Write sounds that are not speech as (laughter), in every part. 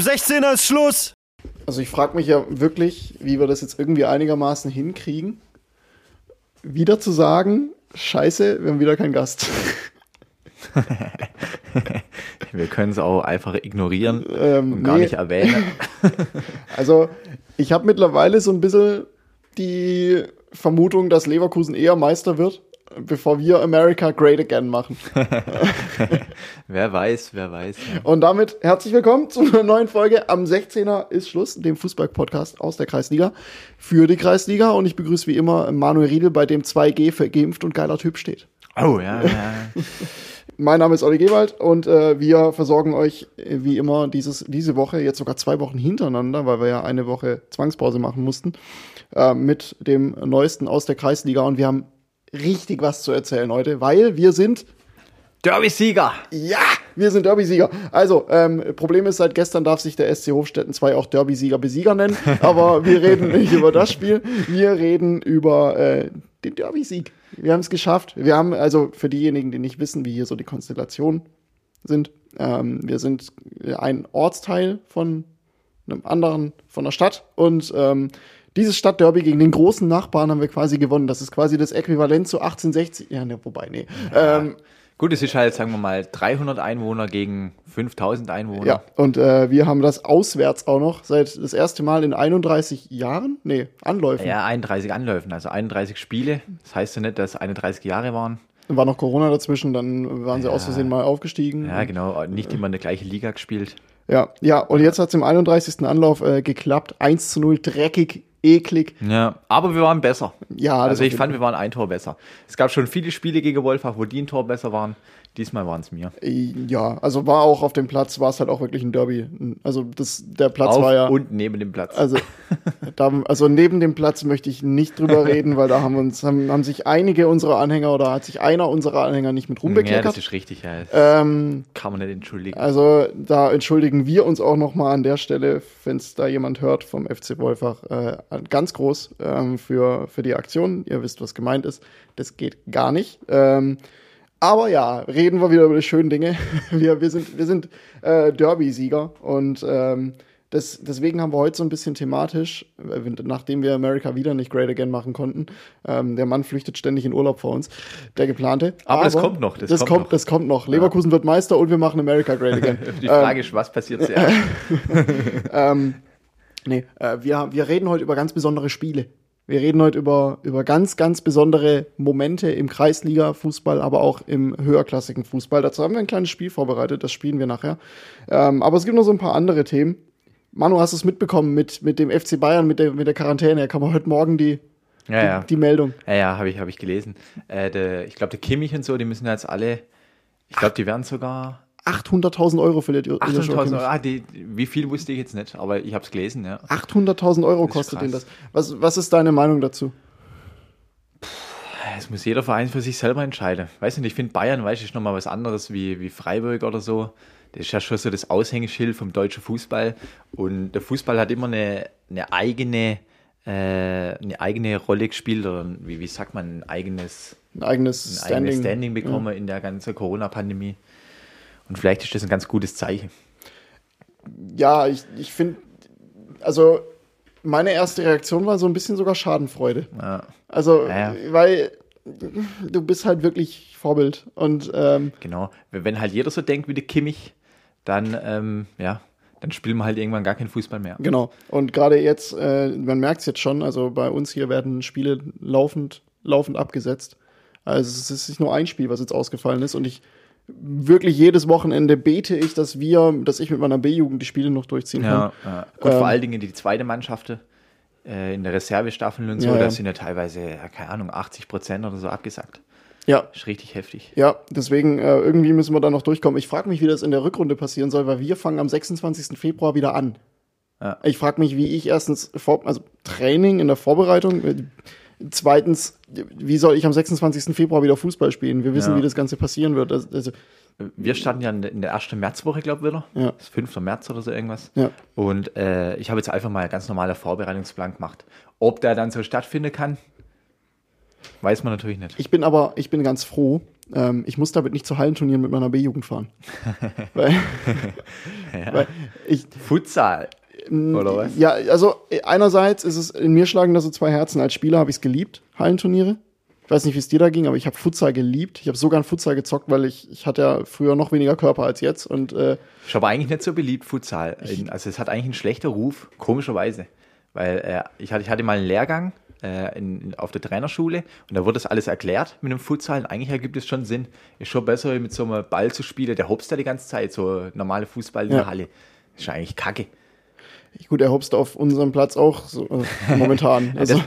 am 16er ist Schluss. Also ich frage mich ja wirklich, wie wir das jetzt irgendwie einigermaßen hinkriegen, wieder zu sagen, scheiße, wir haben wieder keinen Gast. (laughs) wir können es auch einfach ignorieren Ähm, und gar nee. nicht erwähnen. (laughs) Also ich habe mittlerweile so ein bisschen die Vermutung, dass Leverkusen eher Meister wird, bevor wir America Great Again machen. (laughs) wer weiß, wer weiß. Ja. Und damit herzlich willkommen zu einer neuen Folge. Am 16er ist Schluss, dem Fußball-Podcast aus der Kreisliga für die Kreisliga. Und ich begrüße wie immer Manuel Riedel, bei dem 2G für geimpft und geiler Typ steht. Oh, ja, ja. (laughs) Mein Name ist Olli Gewald und äh, wir versorgen euch äh, wie immer dieses, diese Woche, jetzt sogar zwei Wochen hintereinander, weil wir ja eine Woche Zwangspause machen mussten, äh, mit dem Neuesten aus der Kreisliga. Und wir haben richtig was zu erzählen heute, weil wir sind Derby-Sieger. Ja, wir sind Derby-Sieger. Also, ähm, Problem ist, seit gestern darf sich der SC Hofstetten 2 auch Derby-Sieger-Besieger nennen, (laughs) aber wir reden nicht über das Spiel, wir reden über äh, den Derby-Sieg. Wir haben es geschafft. Wir haben, also für diejenigen, die nicht wissen, wie hier so die Konstellationen sind, ähm, wir sind ein Ortsteil von einem anderen, von der Stadt und ähm, dieses Stadtderby gegen den großen Nachbarn haben wir quasi gewonnen. Das ist quasi das Äquivalent zu 1860. Ja, ne, wobei, nee. Ähm, Gut, es ist halt, sagen wir mal, 300 Einwohner gegen 5000 Einwohner. Ja, und äh, wir haben das auswärts auch noch seit das erste Mal in 31 Jahren? Nee, Anläufen. Ja, 31 Anläufen, also 31 Spiele. Das heißt ja nicht, dass 31 Jahre waren. War noch Corona dazwischen, dann waren sie aus Versehen mal aufgestiegen. Ja, genau. Nicht immer in der gleichen Liga gespielt. Ja, ja und jetzt hat es im 31. Anlauf äh, geklappt. 1 zu 0, dreckig, eklig. Ja, aber wir waren besser. Ja, also ich fand, wir waren ein Tor besser. Es gab schon viele Spiele gegen Wolfach, wo die ein Tor besser waren. Diesmal waren es mir. Ja, also war auch auf dem Platz, war es halt auch wirklich ein Derby. Also das, der Platz Auf war ja. und neben dem Platz. Also, (laughs) da, also neben dem Platz möchte ich nicht drüber (laughs) reden, weil da haben uns haben, haben sich einige unserer Anhänger oder hat sich einer unserer Anhänger nicht mit ja, rumbekleckert. das ist richtig. Ja. Ähm, kann man nicht entschuldigen. Also da entschuldigen wir uns auch nochmal an der Stelle, wenn es da jemand hört vom FC Wolfach, äh, ganz groß ähm, für, für die Aktion. Ihr wisst, was gemeint ist. Das geht gar nicht. Ähm, aber ja, reden wir wieder über die schönen Dinge. (laughs) Wir, wir sind, wir sind äh, Derby-Sieger und ähm, das, deswegen haben wir heute so ein bisschen thematisch, äh, nachdem wir America wieder nicht Great Again machen konnten. Ähm, der Mann flüchtet ständig in Urlaub vor uns, der geplante. Aber das kommt noch, das Das, kommt kommt, noch. das kommt noch. Leverkusen wird Meister und wir machen America Great Again. (laughs) Die Frage ist, was passiert (laughs) zuerst? Nee, äh, wir, wir reden heute über ganz besondere Spiele. Wir reden heute über, über ganz, ganz besondere Momente im Kreisliga-Fußball, aber auch im höherklassigen Fußball. Dazu haben wir ein kleines Spiel vorbereitet, das spielen wir nachher. Ähm, aber es gibt noch so ein paar andere Themen. Manu, hast du es mitbekommen mit, mit dem FC Bayern, mit der, mit der Quarantäne? Da kam heute Morgen die, Ja, ja. die Meldung. Ja, ja, habe ich, hab ich gelesen. Äh, der, ich glaube, der Kimmich und so, die müssen jetzt alle, ich glaube, die werden sogar 800.000 Euro verliert Joshua 800.000 Kimmich. Euro. Ah, die, wie viel wusste ich jetzt nicht, aber ich habe es gelesen, ja. 800.000 Euro kostet ihn das. Was, was ist deine Meinung dazu? Es muss jeder Verein für sich selber entscheiden. Weiß nicht, ich finde Bayern, weiß ich, nochmal was anderes wie, wie Freiburg oder so. Das ist ja schon so das Aushängeschild vom deutschen Fußball. Und der Fußball hat immer eine, eine eigene, äh, eine eigene Rolle gespielt oder wie, wie sagt man, ein eigenes, Ein eigenes ein Standing. eigenes Standing bekommen in der ganzen Corona-Pandemie. Und vielleicht ist das ein ganz gutes Zeichen. Ja, ich, ich finde, also meine erste Reaktion war so ein bisschen sogar Schadenfreude. Ja, Also, Ja, ja. weil du bist halt wirklich Vorbild. Und ähm, genau. Wenn halt jeder so denkt wie der Kimmich, dann, ähm, ja, dann spielen wir halt irgendwann gar keinen Fußball mehr. genau. Und gerade jetzt, äh, man merkt es jetzt schon, also bei uns hier werden Spiele laufend, laufend abgesetzt. Also es ist nicht nur ein Spiel, was jetzt ausgefallen ist. Und ich wirklich jedes Wochenende bete ich, dass wir, dass ich mit meiner B-Jugend die Spiele noch durchziehen kann. Ja, ja. Gut, Ähm, vor allen Dingen die zweite Mannschaft äh, in der Reservestaffel und so, Ja, da ja. sind ja teilweise, ja, keine Ahnung, 80 Prozent oder so abgesagt. Ja, Ist richtig heftig. Ja, deswegen äh, irgendwie müssen wir da noch durchkommen. Ich frage mich, wie das in der Rückrunde passieren soll, weil wir fangen am 26. Februar wieder an. Ja. Ich frage mich, wie ich erstens vor, also Training in der Vorbereitung, äh, zweitens, wie soll ich am 26. Februar wieder Fußball spielen? Wir wissen, Ja. wie das Ganze passieren wird. Also, Wir starten ja in der- ersten Märzwoche, glaube ich, wieder. Ja. Das ist 5. März oder so irgendwas. Ja. Und äh, ich habe jetzt einfach mal einen ganz normaler Vorbereitungsplan gemacht. Ob der dann so stattfinden kann, Weiß man natürlich nicht. Ich bin aber, ich bin ganz froh. Ähm, ich muss damit nicht zu Hallenturnieren mit meiner B-Jugend fahren. (laughs) weil, (laughs) weil ich, Futsal. Oder was? ja, also äh, einerseits ist es, in mir schlagen da so zwei Herzen. Als Spieler habe ich es geliebt, Hallenturniere. Ich weiß nicht, wie es dir da ging, aber ich habe Futsal geliebt. Ich habe sogar ein Futsal gezockt, weil ich, ich hatte ja früher noch weniger Körper als jetzt. Und äh, Ist aber eigentlich nicht so beliebt, Futsal. Also es hat eigentlich einen schlechten Ruf, komischerweise. Weil äh, ich, hatte, ich hatte mal einen Lehrgang äh, in, auf der Trainerschule und da wurde das alles erklärt mit dem Futsal. Und eigentlich ergibt es schon Sinn. Ist schon besser, mit so einem Ball zu spielen, der hopst da die ganze Zeit, so normale Fußball in Ja. der Halle. Ist ja eigentlich kacke. Gut, er hopst auf unserem Platz auch so, äh, momentan. (laughs) Also, so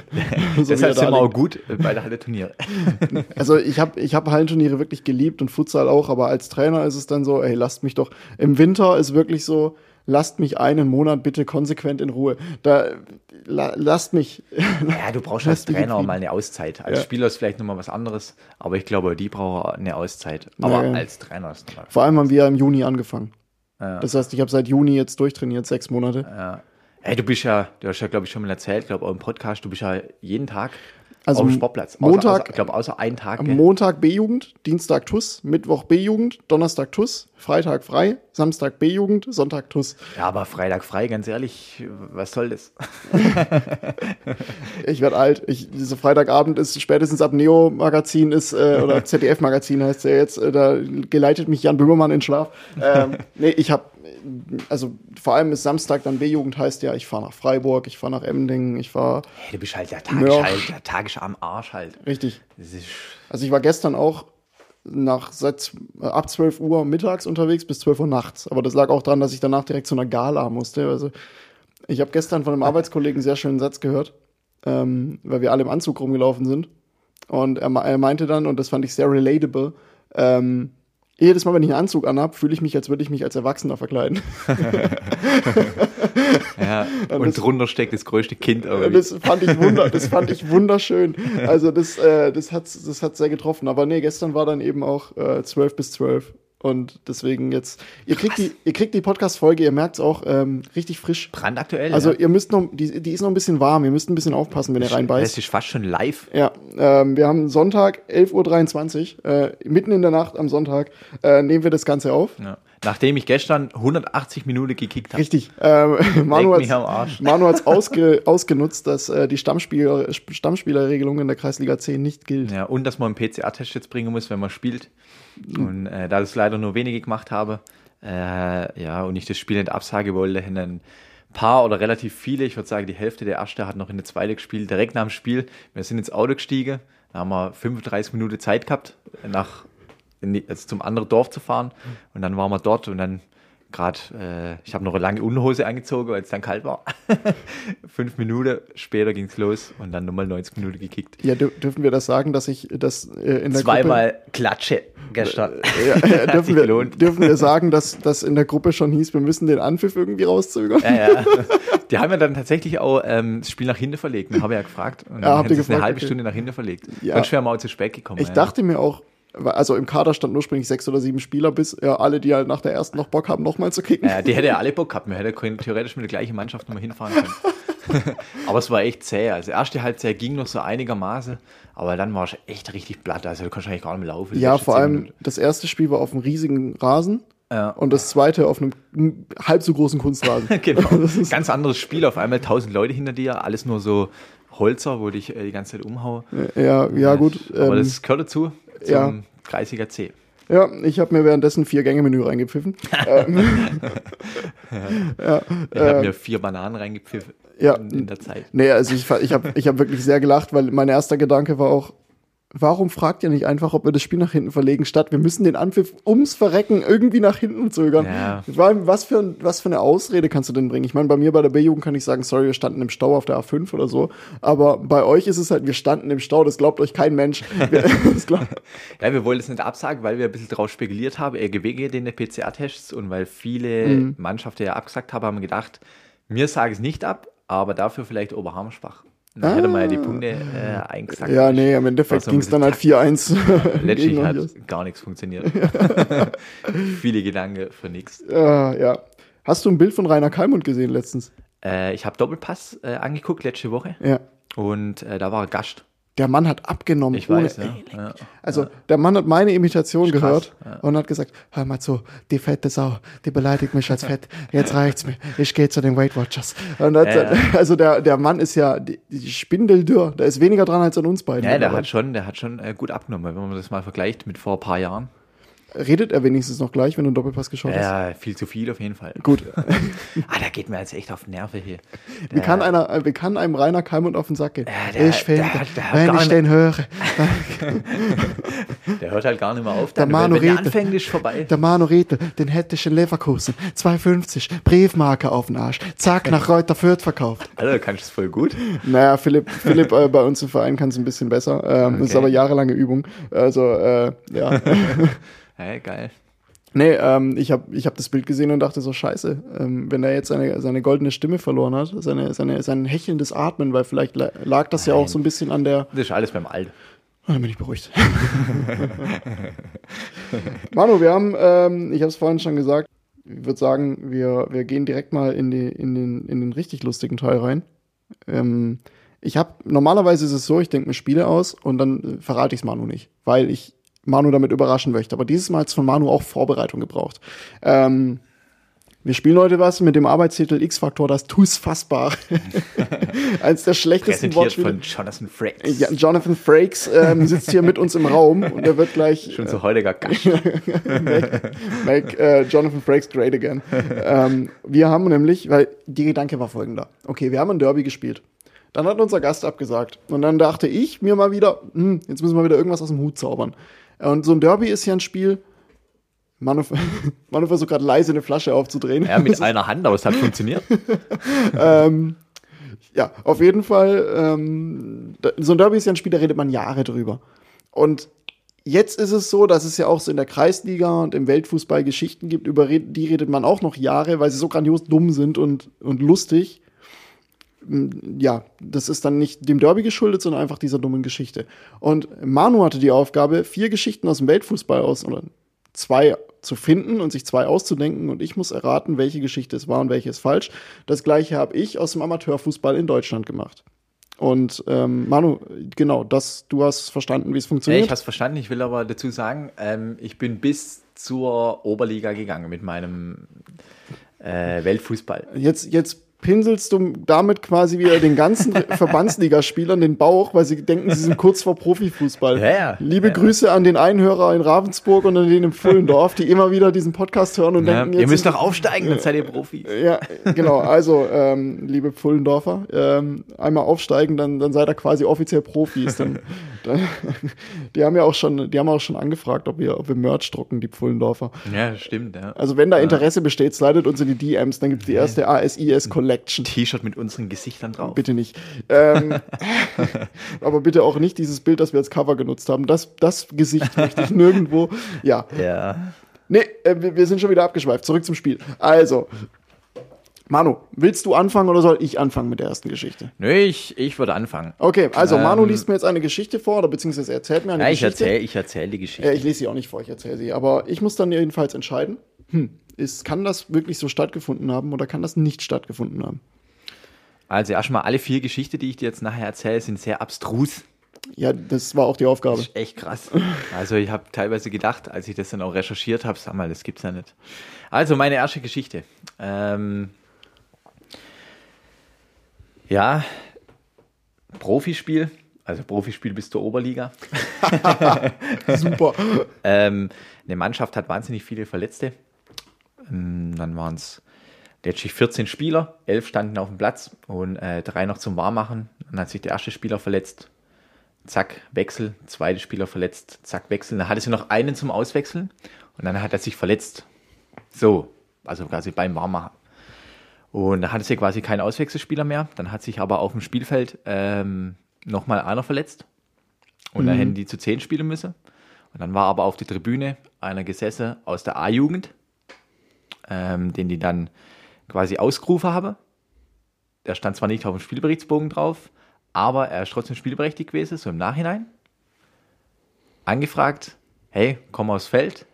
wie Deshalb sind wir auch gut bei der Halle Turniere. (laughs) Also ich habe ich hab Hallenturniere wirklich geliebt und Futsal auch, aber als Trainer ist es dann so, ey, lasst mich doch. Im Winter ist wirklich so, lasst mich einen Monat bitte konsequent in Ruhe. Da la, lasst mich. Ja, du brauchst als Trainer mal eine Auszeit. Als Ja. Spieler ist vielleicht nochmal was anderes, aber ich glaube, die brauchen eine Auszeit. Aber Naja. als Trainer ist nochmal. Vor allem haben wir ja im Juni angefangen. Ja. Das heißt, ich habe seit Juni jetzt durchtrainiert, sechs Monate. Ja. Hey, du bist ja, du hast ja, glaube ich, schon mal erzählt, glaube auch im Podcast, du bist ja jeden Tag Also auf dem Sportplatz. Montag- außer, ich glaube, außer einen Tag. Am? Montag B-Jugend, Dienstag TUS, Mittwoch B-Jugend, Donnerstag TUS, Freitag frei, Samstag B-Jugend, Sonntag TUS. Ja, aber Freitag frei, ganz ehrlich, was soll das? (laughs) Ich werde alt. Ich, diese Freitagabend ist spätestens ab Neo-Magazin ist, äh, oder (laughs) ZDF-Magazin heißt der jetzt, äh, da geleitet mich Jan Böhmermann in Schlaf. Ähm, nee, ich habe, also vor allem ist Samstag dann B-Jugend heißt ja, ich fahre nach Freiburg, ich fahre nach Emdingen, ich fahre Hey, du bist halt der Tagisch Ja. halt, der Tagisch am Arsch halt. richtig. Also ich war gestern auch nach seit äh, ab 12 Uhr mittags unterwegs bis 12 Uhr nachts. Aber das lag auch daran, dass ich danach direkt zu einer Gala musste. Also ich habe gestern von einem Arbeitskollegen einen sehr schönen Satz gehört, ähm, weil wir alle im Anzug rumgelaufen sind. Und er, er meinte dann, und das fand ich sehr relatable, ähm, jedes Mal, wenn ich einen Anzug anhab, fühle ich mich, als würde ich mich als Erwachsener verkleiden. (laughs) ja, und drunter steckt das größte Kind. Das fand ich wunder, das fand ich (laughs) wunderschön. Also das, äh, das hat, das hat sehr getroffen. Aber nee, gestern war dann eben auch äh, 12 bis 12. Und deswegen jetzt, ihr kriegt die, ihr kriegt die Podcast-Folge, ihr merkt es auch, ähm, richtig frisch. brandaktuell. Also ja. ihr müsst noch, die, die ist noch ein bisschen warm, ihr müsst ein bisschen aufpassen, wenn ihr das reinbeißt. ist fast schon live. Ja, ähm, wir haben Sonntag, 11.23 Uhr, äh, mitten in der Nacht am Sonntag, äh, nehmen wir das Ganze auf. Ja. Nachdem ich gestern 180 Minuten gekickt habe. Richtig. Ähm, Manu hat hat's (laughs) ausge, ausgenutzt, dass äh, die Stammspieler, Stammspielerregelung in der Kreisliga 10 nicht gilt. Ja, und dass man einen PCR-Test jetzt bringen muss, wenn man spielt. Und äh, da das leider nur wenige gemacht habe, äh, ja, und ich das Spiel nicht absage wollte, haben ein paar oder relativ viele, ich würde sagen, die Hälfte der Erste hat noch in der Zweite gespielt, direkt nach dem Spiel. Wir sind ins Auto gestiegen, da haben wir 35 Minuten Zeit gehabt, nach in also zum anderen Dorf zu fahren. Und dann waren wir dort und dann gerade, äh, ich habe noch eine lange Unterhose angezogen, weil es dann kalt war. (laughs) Fünf Minuten später ging es los und dann nochmal 90 Minuten gekickt. Ja, dür dürfen wir das sagen, dass ich das äh, in der Zweimal Klatsche gestern. Gruppe, ja, (laughs) äh, dürfen, wir, gelohnt. dürfen wir sagen, dass das in der Gruppe schon hieß, wir müssen den Anpfiff irgendwie rauszögern? Ja, ja. Die haben ja dann tatsächlich auch ähm, das Spiel nach hinten verlegt. Habe ich ja gefragt. Und dann habt haben sie es eine halbe okay. Stunde nach hinten verlegt. Ja. Wären wir auch zu spät gekommen. Ich ja. dachte mir auch, also im Kader standen ursprünglich sechs oder sieben Spieler, bis ja, alle, die halt nach der ersten noch Bock haben, nochmal zu kicken. Ja, die hätte ja alle Bock gehabt. Wir hätten theoretisch mit der gleichen Mannschaft nochmal hinfahren können. (laughs) aber es war echt zäh. Also erste Halbzeit ging noch so einigermaßen, aber dann war es echt richtig platt. Also du kannst eigentlich gar nicht mehr laufen. Ja, vor allem Minuten. das erste Spiel war auf einem riesigen Rasen Ja. und das zweite auf einem halb so großen Kunstrasen. (laughs) genau. (laughs) Das ist, Ganz anderes Spiel. Auf einmal tausend Leute hinter dir, alles nur so Holzer, wo dich äh, die ganze Zeit umhaue. ja, ja, gut. Aber ähm, das gehört dazu, zum ja. Kreisiger C. Ja, ich habe mir währenddessen vier Gänge-Menü reingepfiffen. (laughs) ähm, (laughs) ja, Ich habe mir vier Bananen reingepfiffen Äh, ja. in, der Zeit. nee, also ich, ich habe ich hab wirklich sehr gelacht, weil mein erster Gedanke war auch, warum fragt ihr nicht einfach, ob wir das Spiel nach hinten verlegen, statt wir müssen den Anpfiff ums Verrecken irgendwie nach hinten zögern. Ja. Was für, ein- was für eine Ausrede kannst du denn bringen? Ich meine, bei mir bei der B-Jugend kann ich sagen, sorry, wir standen im Stau auf der A5 oder so. Aber bei euch ist es halt, wir standen im Stau, das glaubt euch kein Mensch. (laughs) Ja, wir wollten es nicht absagen, weil wir ein bisschen drauf spekuliert haben, RGW geht in den PCR-Tests und weil viele Mhm. Mannschaften ja abgesagt haben, haben gedacht, wir sagen es nicht ab, aber dafür vielleicht Oberhammersbach. Und Dann hätte man ja die Punkte äh, eingesackt. Ah. ja, nee, im Endeffekt so ging es dann halt bisschen (laughs) (laughs) 4-1. Letztlich gegen hat uns. gar nichts funktioniert. (laughs) viele Gedanken für nichts. Ah, ja. Hast du ein Bild von Rainer Kalmund gesehen letztens? Äh, ich habe Doppelpass äh, angeguckt letzte Woche Ja. und äh, da war er Gast. Der Mann hat abgenommen. Ich weiß, ohne- ja. ja. Also der Mann hat meine Imitation krass, gehört und hat gesagt, hör mal zu, die fette Sau, die beleidigt mich als fett. Jetzt reicht's mir. Ich gehe zu den Weight Watchers. Und hat, Ja, ja. Also der, der Mann ist ja die, die Spindeldürr. Der ist weniger dran als an uns beiden. Ja, der hat schon, der hat schon äh, gut abgenommen, wenn man das mal vergleicht mit vor ein paar Jahren. Redet er wenigstens noch gleich, wenn du einen Doppelpass geschaut hast? Ja, viel zu viel auf jeden Fall. Gut. (laughs) Ah, der geht mir jetzt echt auf Nerven hier. Wie kann, einer, äh, wie kann einem Rainer Kalmund auf den Sack gehen? Ja, der- ich finde, der- der wenn ich den höre, (laughs) Der hört halt gar nicht mehr auf. Der Dann, Manu wenn, wenn der anfängt, ist vorbei. der Manu Riedel, den hätte ich in Leverkusen, 2,50, Briefmarke auf den Arsch, zack, nach Reuter Fürth verkauft. (laughs) Alter, du kannst es voll gut. Naja, Philipp, Philipp äh, bei uns im Verein kann es ein bisschen besser. Ähm, Das ist Okay. aber jahrelange Übung. Also, äh, ja. Hey, geil. nee, ähm, ich habe ich hab das Bild gesehen und dachte so, scheiße, ähm, wenn er jetzt seine, seine goldene Stimme verloren hat, seine, seine, sein hechelndes Atmen, weil vielleicht la- lag das ja auch so ein bisschen an der. Das ist alles beim Alten. Oh, dann bin ich beruhigt. Manu, wir haben, ähm, ich habe es vorhin schon gesagt, ich würde sagen, wir, wir gehen direkt mal in, die, in, den, in den richtig lustigen Teil rein. Ähm, ich habe, normalerweise ist es so, ich denke mir Spiele aus und dann verrate ich es Manu nicht, weil ich Manu damit überraschen möchte. Aber dieses Mal hat es von Manu auch Vorbereitung gebraucht. Ähm, wir spielen heute was mit dem Arbeitstitel X-Faktor, das TuS Fassbar. (laughs) Eins der schlechtesten Wortspiele. von Jonathan Frakes. Ja, Jonathan Frakes ähm, sitzt hier mit uns im Raum und er wird gleich Schon so heutiger Gast. (laughs) make äh, Jonathan Frakes great again. ähm, wir haben nämlich, weil die Gedanke war folgender. Okay, wir haben ein Derby gespielt. Dann hat unser Gast abgesagt. Und dann dachte ich mir mal wieder, hm, jetzt müssen wir wieder irgendwas aus dem Hut zaubern. Und so ein Derby ist ja ein Spiel. Manu, (laughs) Manu versucht gerade leise eine Flasche aufzudrehen. Ja, mit (laughs) einer Hand, aber es hat funktioniert. (laughs) Ja, auf jeden Fall. Ähm, so ein Derby ist ja ein Spiel, da redet man Jahre drüber. Und jetzt ist es so, dass es ja auch so in der Kreisliga und im Weltfußball Geschichten gibt, über die redet man auch noch Jahre, weil sie so grandios dumm sind und, und lustig. Ja, das ist dann nicht dem Derby geschuldet, sondern einfach dieser dummen Geschichte. Und Manu hatte die Aufgabe, vier Geschichten aus dem Weltfußball aus, oder zwei zu finden und sich zwei auszudenken und ich muss erraten, welche Geschichte es war und welche ist falsch. Das gleiche habe ich aus dem Amateurfußball in Deutschland gemacht. Und ähm, Manu, genau, das, du hast verstanden, wie es Ja, funktioniert. ich habe es verstanden. Ich will aber dazu sagen, ähm, ich bin bis zur Oberliga gegangen mit meinem äh, Weltfußball. Jetzt, jetzt pinselst du damit quasi wieder den ganzen (laughs) Verbandsligaspielern den Bauch, weil sie denken, sie sind kurz vor Profifußball. Ja, ja. Liebe Ja. Grüße an den Einhörer in Ravensburg und an den im Pfullendorf, die immer wieder diesen Podcast hören und denken, ihr jetzt müsst sind- doch aufsteigen, dann seid ihr Profis. Ja, genau. Also, ähm, liebe Pfullendorfer, ähm, einmal aufsteigen, dann, dann seid ihr quasi offiziell Profis. Dann, dann, die haben ja auch schon, die haben auch schon angefragt, ob wir, ob wir Merch drucken, die Pfullendorfer. Ja, stimmt. Ja. Also, wenn da Interesse besteht, slidet uns in die DMs, dann gibt's die erste ASIS Collection. T-Shirt mit unseren Gesichtern drauf. Bitte nicht. Ähm, (laughs) aber bitte auch nicht dieses Bild, das wir als Cover genutzt haben. Das, das Gesicht möchte ich (laughs) nirgendwo. Ja. Ja. Nee, äh, wir, wir sind schon wieder abgeschweift. Zurück zum Spiel. Also, Manu, willst du anfangen oder soll ich anfangen mit der ersten Geschichte? Nö, ich, ich würde anfangen. Okay, also Manu Ähm, liest mir jetzt eine Geschichte vor, oder beziehungsweise erzählt mir eine Ja, ich Geschichte. erzähle ich erzähl die Geschichte. Äh, ich lese sie auch nicht vor, ich erzähle sie. Aber ich muss dann jedenfalls entscheiden, hm, ist, kann das wirklich so stattgefunden haben oder kann das nicht stattgefunden haben? Also erstmal alle vier Geschichten, die ich dir jetzt nachher erzähle, sind sehr abstrus. Ja, das war auch die Aufgabe. Das ist echt krass. Also ich habe teilweise gedacht, als ich das dann auch recherchiert habe, sag mal, das gibt's ja nicht. Also meine erste Geschichte. Ähm, ja, Profispiel, also Profispiel bis zur Oberliga. (laughs) Super. (laughs) Ähm, eine Mannschaft hat wahnsinnig viele Verletzte. Ähm, dann waren es letztlich 14 Spieler, 11 standen auf dem Platz und äh, drei noch zum Warmmachen. Dann hat sich der erste Spieler verletzt. Zack, Wechsel. Zweite Spieler verletzt. Zack, Wechsel. Dann hatte sie noch einen zum Auswechseln und dann hat er sich verletzt. So, also quasi beim Warmmachen. Und dann hatte sie quasi keinen Auswechselspieler mehr. Dann hat sich aber auf dem Spielfeld ähm, nochmal einer verletzt. Und dann hätten die zu 10 spielen müssen. Und dann war aber auf der Tribüne einer gesessen aus der A-Jugend, ähm, den die dann quasi ausgerufen haben. Der stand zwar nicht auf dem Spielberichtsbogen drauf, aber er ist trotzdem spielberechtigt gewesen, so im Nachhinein. Angefragt, hey, komm aufs Feld,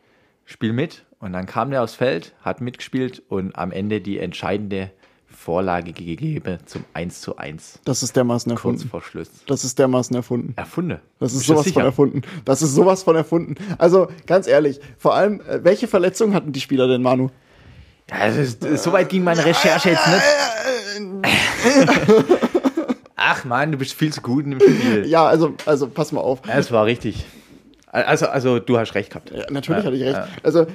spiel mit. Und dann kam der aufs Feld, hat mitgespielt und am Ende die entscheidende Vorlage gegeben zum 1 zu 1. Das ist dermaßen Kurz erfunden. vor Schluss. Das ist dermaßen erfunden. Erfunde. Das ist Bist sowas von erfunden. Das ist sowas von erfunden. Also ganz ehrlich, vor allem, äh, welche Verletzungen hatten die Spieler denn, Manu? Ja, das ist, das, so weit ging meine Recherche jetzt nicht. (laughs) Ach man, du bist viel zu gut in dem Spiel. Ja, also, also pass mal auf. Ja, es war richtig. Also, also du hast recht gehabt. Ja, natürlich Ja, hatte ich recht. ja. Also,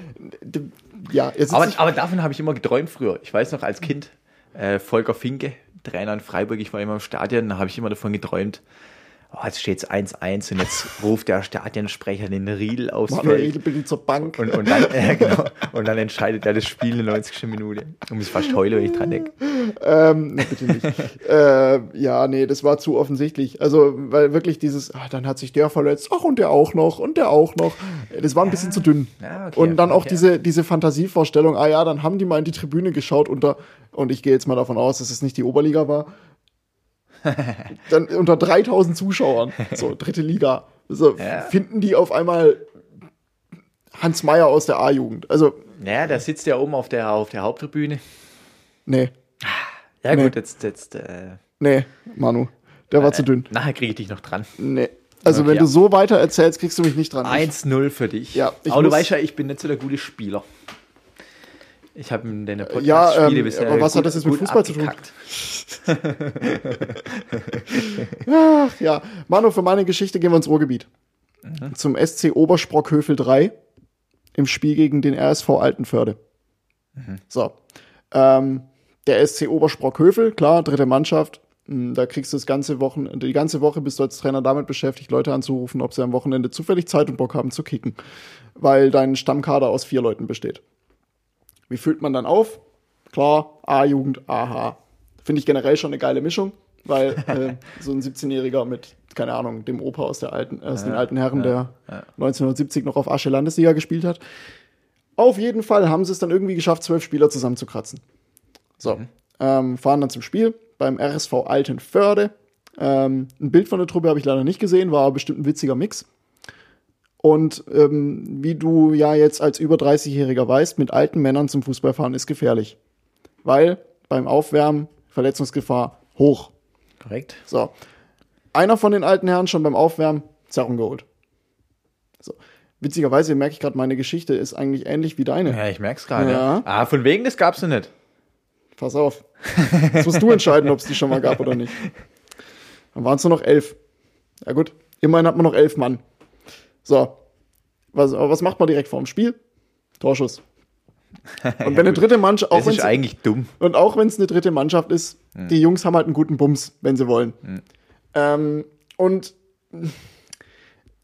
ja, Aber, ich, aber davon habe ich immer geträumt früher. Ich weiß noch als Kind, äh, Volker Finke, Trainer in Freiburg, ich war immer im Stadion, da habe ich immer davon geträumt, oh, jetzt steht es 1-1 und jetzt ruft der Stadionsprecher den Riedel aufs Manuel Feld. Edelbild zur Bank. Und, und, dann, (laughs) äh, genau, und dann entscheidet er das Spiel in der 90. Minute. Und ich fast heule, wenn ich dran denke. Ähm, bitte nicht. äh, ja, nee, das war zu offensichtlich. Also, weil wirklich dieses, ah, dann hat sich der verletzt, ach, und der auch noch, und der auch noch. Das war ein bisschen zu dünn. Ja, okay, und dann auch okay. diese, diese Fantasievorstellung, ah ja, dann haben die mal in die Tribüne geschaut unter, und ich gehe jetzt mal davon aus, dass es nicht die Oberliga war. (laughs) dann unter 3000 Zuschauern, so dritte Liga, so Ja. finden die auf einmal Hans Meyer aus der A-Jugend. Also, Naja, der sitzt ja oben auf der, auf der Haupttribüne. nee, Ja, Nee. gut, jetzt, jetzt äh, nee, Manu, der war zu dünn. nachher kriege ich dich noch dran. Nee. Also Okay, wenn ja. du so weiter erzählst, kriegst du mich nicht dran. 1-0 für dich. Ja, ich Aber du weißt ja, ich bin nicht so der gute Spieler. Ich habe in den Ja, Podcast-Spiele ähm, bisher aber was hat das jetzt mit Fußball zu tun? abgekackt. Ach ja, Manu, für meine Geschichte gehen wir ins Ruhrgebiet. Mhm. Zum SC Obersprockhövel 3 im Spiel gegen den RSV Altenförde. Mhm. So. Ähm, der SC Obersprockhövel, klar, dritte Mannschaft. Hm, Da kriegst du das ganze Wochen, die ganze Woche bist du als Trainer damit beschäftigt, Leute anzurufen, ob sie am Wochenende zufällig Zeit und Bock haben zu kicken. Weil dein Stammkader aus vier Leuten besteht. Wie füllt man dann auf? Klar, A-Jugend, AH. Finde ich generell schon eine geile Mischung, weil (laughs) äh, so ein 17-Jähriger mit, keine Ahnung, dem Opa aus, der alten, aus den alten Herren, der 1970 noch auf Asche Landesliga gespielt hat. Auf jeden Fall haben sie es dann irgendwie geschafft, zwölf Spieler zusammenzukratzen. So, ähm, fahren dann zum Spiel beim RSV Altenförde. Ähm, ein Bild von der Truppe habe ich leider nicht gesehen, war bestimmt ein witziger Mix. Und ähm, wie du ja jetzt als über 30-Jähriger weißt, mit alten Männern zum Fußballfahren ist gefährlich. Weil beim Aufwärmen Verletzungsgefahr hoch. Korrekt. So. Einer von den alten Herren schon beim Aufwärmen Zerrung geholt. So. Witzigerweise merke ich gerade, meine Geschichte ist eigentlich ähnlich wie deine. Ja, ich merk's gerade. Ja. Ja. Ah, von wegen, das gab's noch nicht. Pass auf. (laughs) Jetzt musst du entscheiden, ob es die schon mal gab oder nicht. Dann waren es nur noch elf. Ja gut, immerhin hat man noch elf Mann. So. Was, was macht man direkt vor dem Spiel? Torschuss. (laughs) Und wenn eine dritte Mannschaft, auch Das ist eigentlich dumm. und auch wenn es eine dritte Mannschaft ist, die Jungs haben halt einen guten Bums, wenn sie wollen. Ähm, und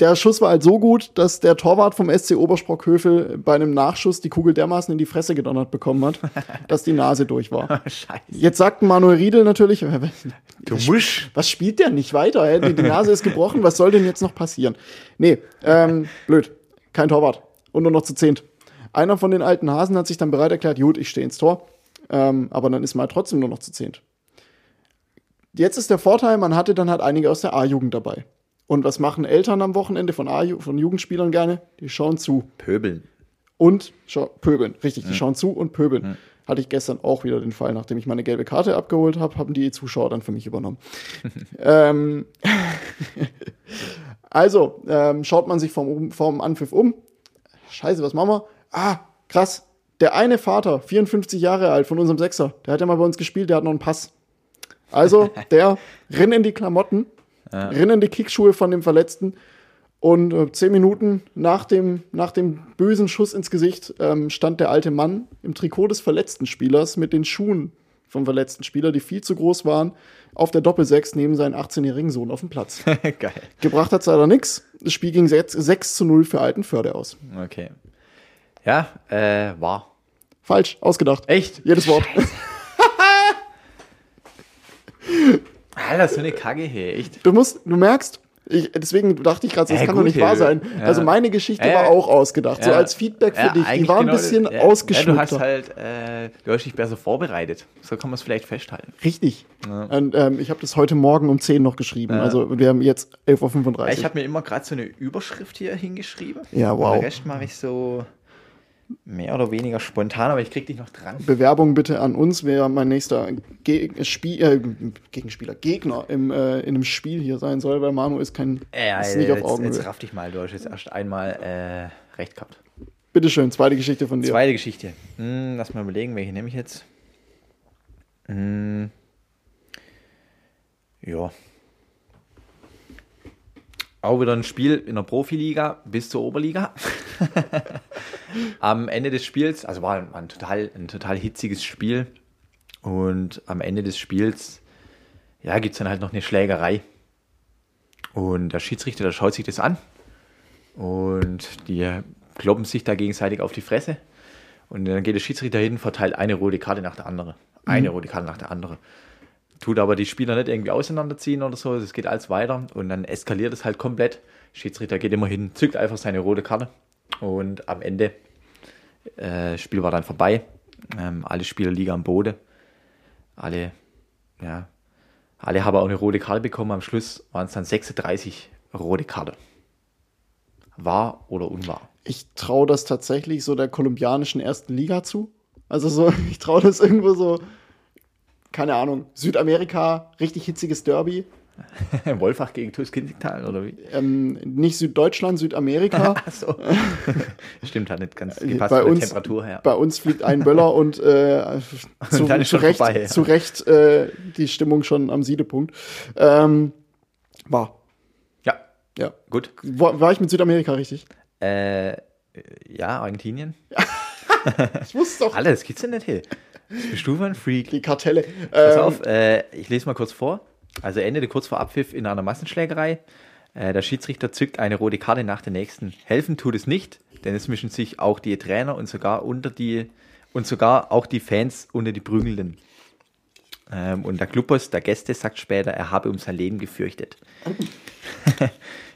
der Schuss war halt so gut, dass der Torwart vom SC Obersprockhövel bei einem Nachschuss die Kugel dermaßen in die Fresse gedonnert bekommen hat, (laughs) dass die Nase durch war. (laughs) Scheiße. Jetzt sagt Manuel Riedel natürlich, Du musst. was spielt der nicht weiter? Die, die Nase ist gebrochen, was soll denn jetzt noch passieren? Nee, ähm, blöd. Kein Torwart. Und nur noch zu zehnt. Einer von den alten Hasen hat sich dann bereit erklärt, gut, ich stehe ins Tor. Ähm, aber dann ist man halt trotzdem nur noch zu zehnt. Jetzt ist der Vorteil, man hatte dann halt einige aus der A-Jugend dabei. Und was machen Eltern am Wochenende von, A von Jugendspielern gerne? Die schauen zu Pöbeln. und pöbeln. Richtig, die schauen zu und pöbeln. Hatte ich gestern auch wieder den Fall, nachdem ich meine gelbe Karte abgeholt habe, haben die Zuschauer dann für mich übernommen. (laughs) ähm, also, ähm, schaut man sich vom, vom Anpfiff um. Scheiße, was machen wir? Ah, krass. Der eine Vater, 54 Jahre alt, von unserem Sechser, der hat ja mal bei uns gespielt, der hat noch einen Pass. Also, (laughs) der rennt in die Klamotten, in die Kickschuhe von dem Verletzten und äh, zehn Minuten nach dem, nach dem bösen Schuss ins Gesicht ähm, stand der alte Mann im Trikot des verletzten Spielers mit den Schuhen vom verletzten Spieler, die viel zu groß waren, auf der Doppelsechs neben seinen 18-jährigen Sohn auf dem Platz. (laughs) Geil. Gebracht hat leider nichts. Das Spiel ging 6, 6 zu 0 für Altenförde aus. Okay. Ja, äh, war. Falsch, ausgedacht. Echt? Jedes Wort. (laughs) Alter, so eine Kacke hier, echt. Du musst, du merkst, ich, deswegen dachte ich gerade, so, das Ja, kann doch nicht wahr sein. Ja. Also meine Geschichte Ja, war auch ausgedacht. So Ja. als Feedback für Ja, dich. Die war ein genau bisschen ja. ausgeschmückter. Du hast halt, äh, du hast dich besser vorbereitet. So kann man es vielleicht festhalten. Richtig. Und ähm, ich habe das heute Morgen um 10 noch geschrieben. Also wir haben jetzt 11.35 Uhr. Ich habe mir immer gerade so eine Überschrift hier hingeschrieben. Ja, wow. Und den Rest mache ich so mehr oder weniger spontan, aber ich krieg dich noch dran. Bewerbung bitte an uns, wer mein nächster Ge Spiel, äh, Gegenspieler, Gegner im, äh, in einem Spiel hier sein soll, weil Manu ist kein Ja, ist nicht auf jetzt, Augenhöhe. jetzt raff dich mal, du hast jetzt erst einmal äh, recht gehabt. Bitteschön, zweite Geschichte von dir. Zweite Geschichte. Hm, lass mal überlegen, welche nehme ich jetzt? Hm. Ja. Auch wieder ein Spiel in der Profiliga bis zur Oberliga. (laughs) am Ende des Spiels, also war ein, ein, total, ein total hitziges Spiel. Und am Ende des Spiels, ja, gibt es dann halt noch eine Schlägerei. Und der Schiedsrichter, der schaut sich das an. Und die kloppen sich da gegenseitig auf die Fresse. Und dann geht der Schiedsrichter hin, verteilt eine rote Karte nach der anderen. Eine rote Karte nach der anderen. Tut aber die Spieler nicht irgendwie auseinanderziehen oder so. Es geht alles weiter und dann eskaliert es halt komplett. Schiedsrichter geht immer hin, zückt einfach seine rote Karte. Und am Ende, äh, Spiel war dann vorbei. Ähm, alle Spieler liegen am Boden. Alle, ja, alle haben auch eine rote Karte bekommen. Am Schluss waren es dann 36 rote Karte. Wahr oder unwahr? Ich traue das tatsächlich so der kolumbianischen ersten Liga zu. Also so, (laughs) ich traue das irgendwo so, keine Ahnung, Südamerika, richtig hitziges Derby. (laughs) Wolfach gegen TuS Kinzigtal oder wie? Ähm, nicht Süddeutschland, Südamerika. (laughs) Achso. (laughs) Stimmt, hat nicht ganz gepasst bei, uns, Temperatur her. bei uns fliegt ein Böller und äh, zu, ist zu Recht, vorbei, ja. zu Recht äh, die Stimmung schon am Siedepunkt. Ähm, war, Ja, ja. gut. War, war ich mit Südamerika richtig? Äh, ja, Argentinien. Ich wusste doch. Alles, geht's denn nicht hier? Bist du ein Freak? Die Kartelle. Pass Ähm, auf, äh, ich lese mal kurz vor. Also endete kurz vor Abpfiff in einer Massenschlägerei. Äh, der Schiedsrichter zückt eine rote Karte nach der nächsten. Helfen tut es nicht, denn es mischen sich auch die Trainer und sogar unter die und sogar auch die Fans unter die Prügelnden. Ähm, und der Clubboss der Gäste sagt später, er habe um sein Leben gefürchtet. (laughs) (laughs)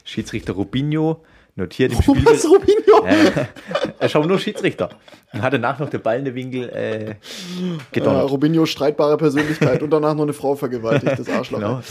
Schiedsrichter Rubinho notiert im Spiel. Was, Rubinho? Äh, (laughs) er schaut nur Schiedsrichter. Und hat danach noch den Ball in den Winkel äh, Äh, gedonnert. Rubinho, streitbare Persönlichkeit und danach noch eine Frau vergewaltigt, das Arschloch. Genau.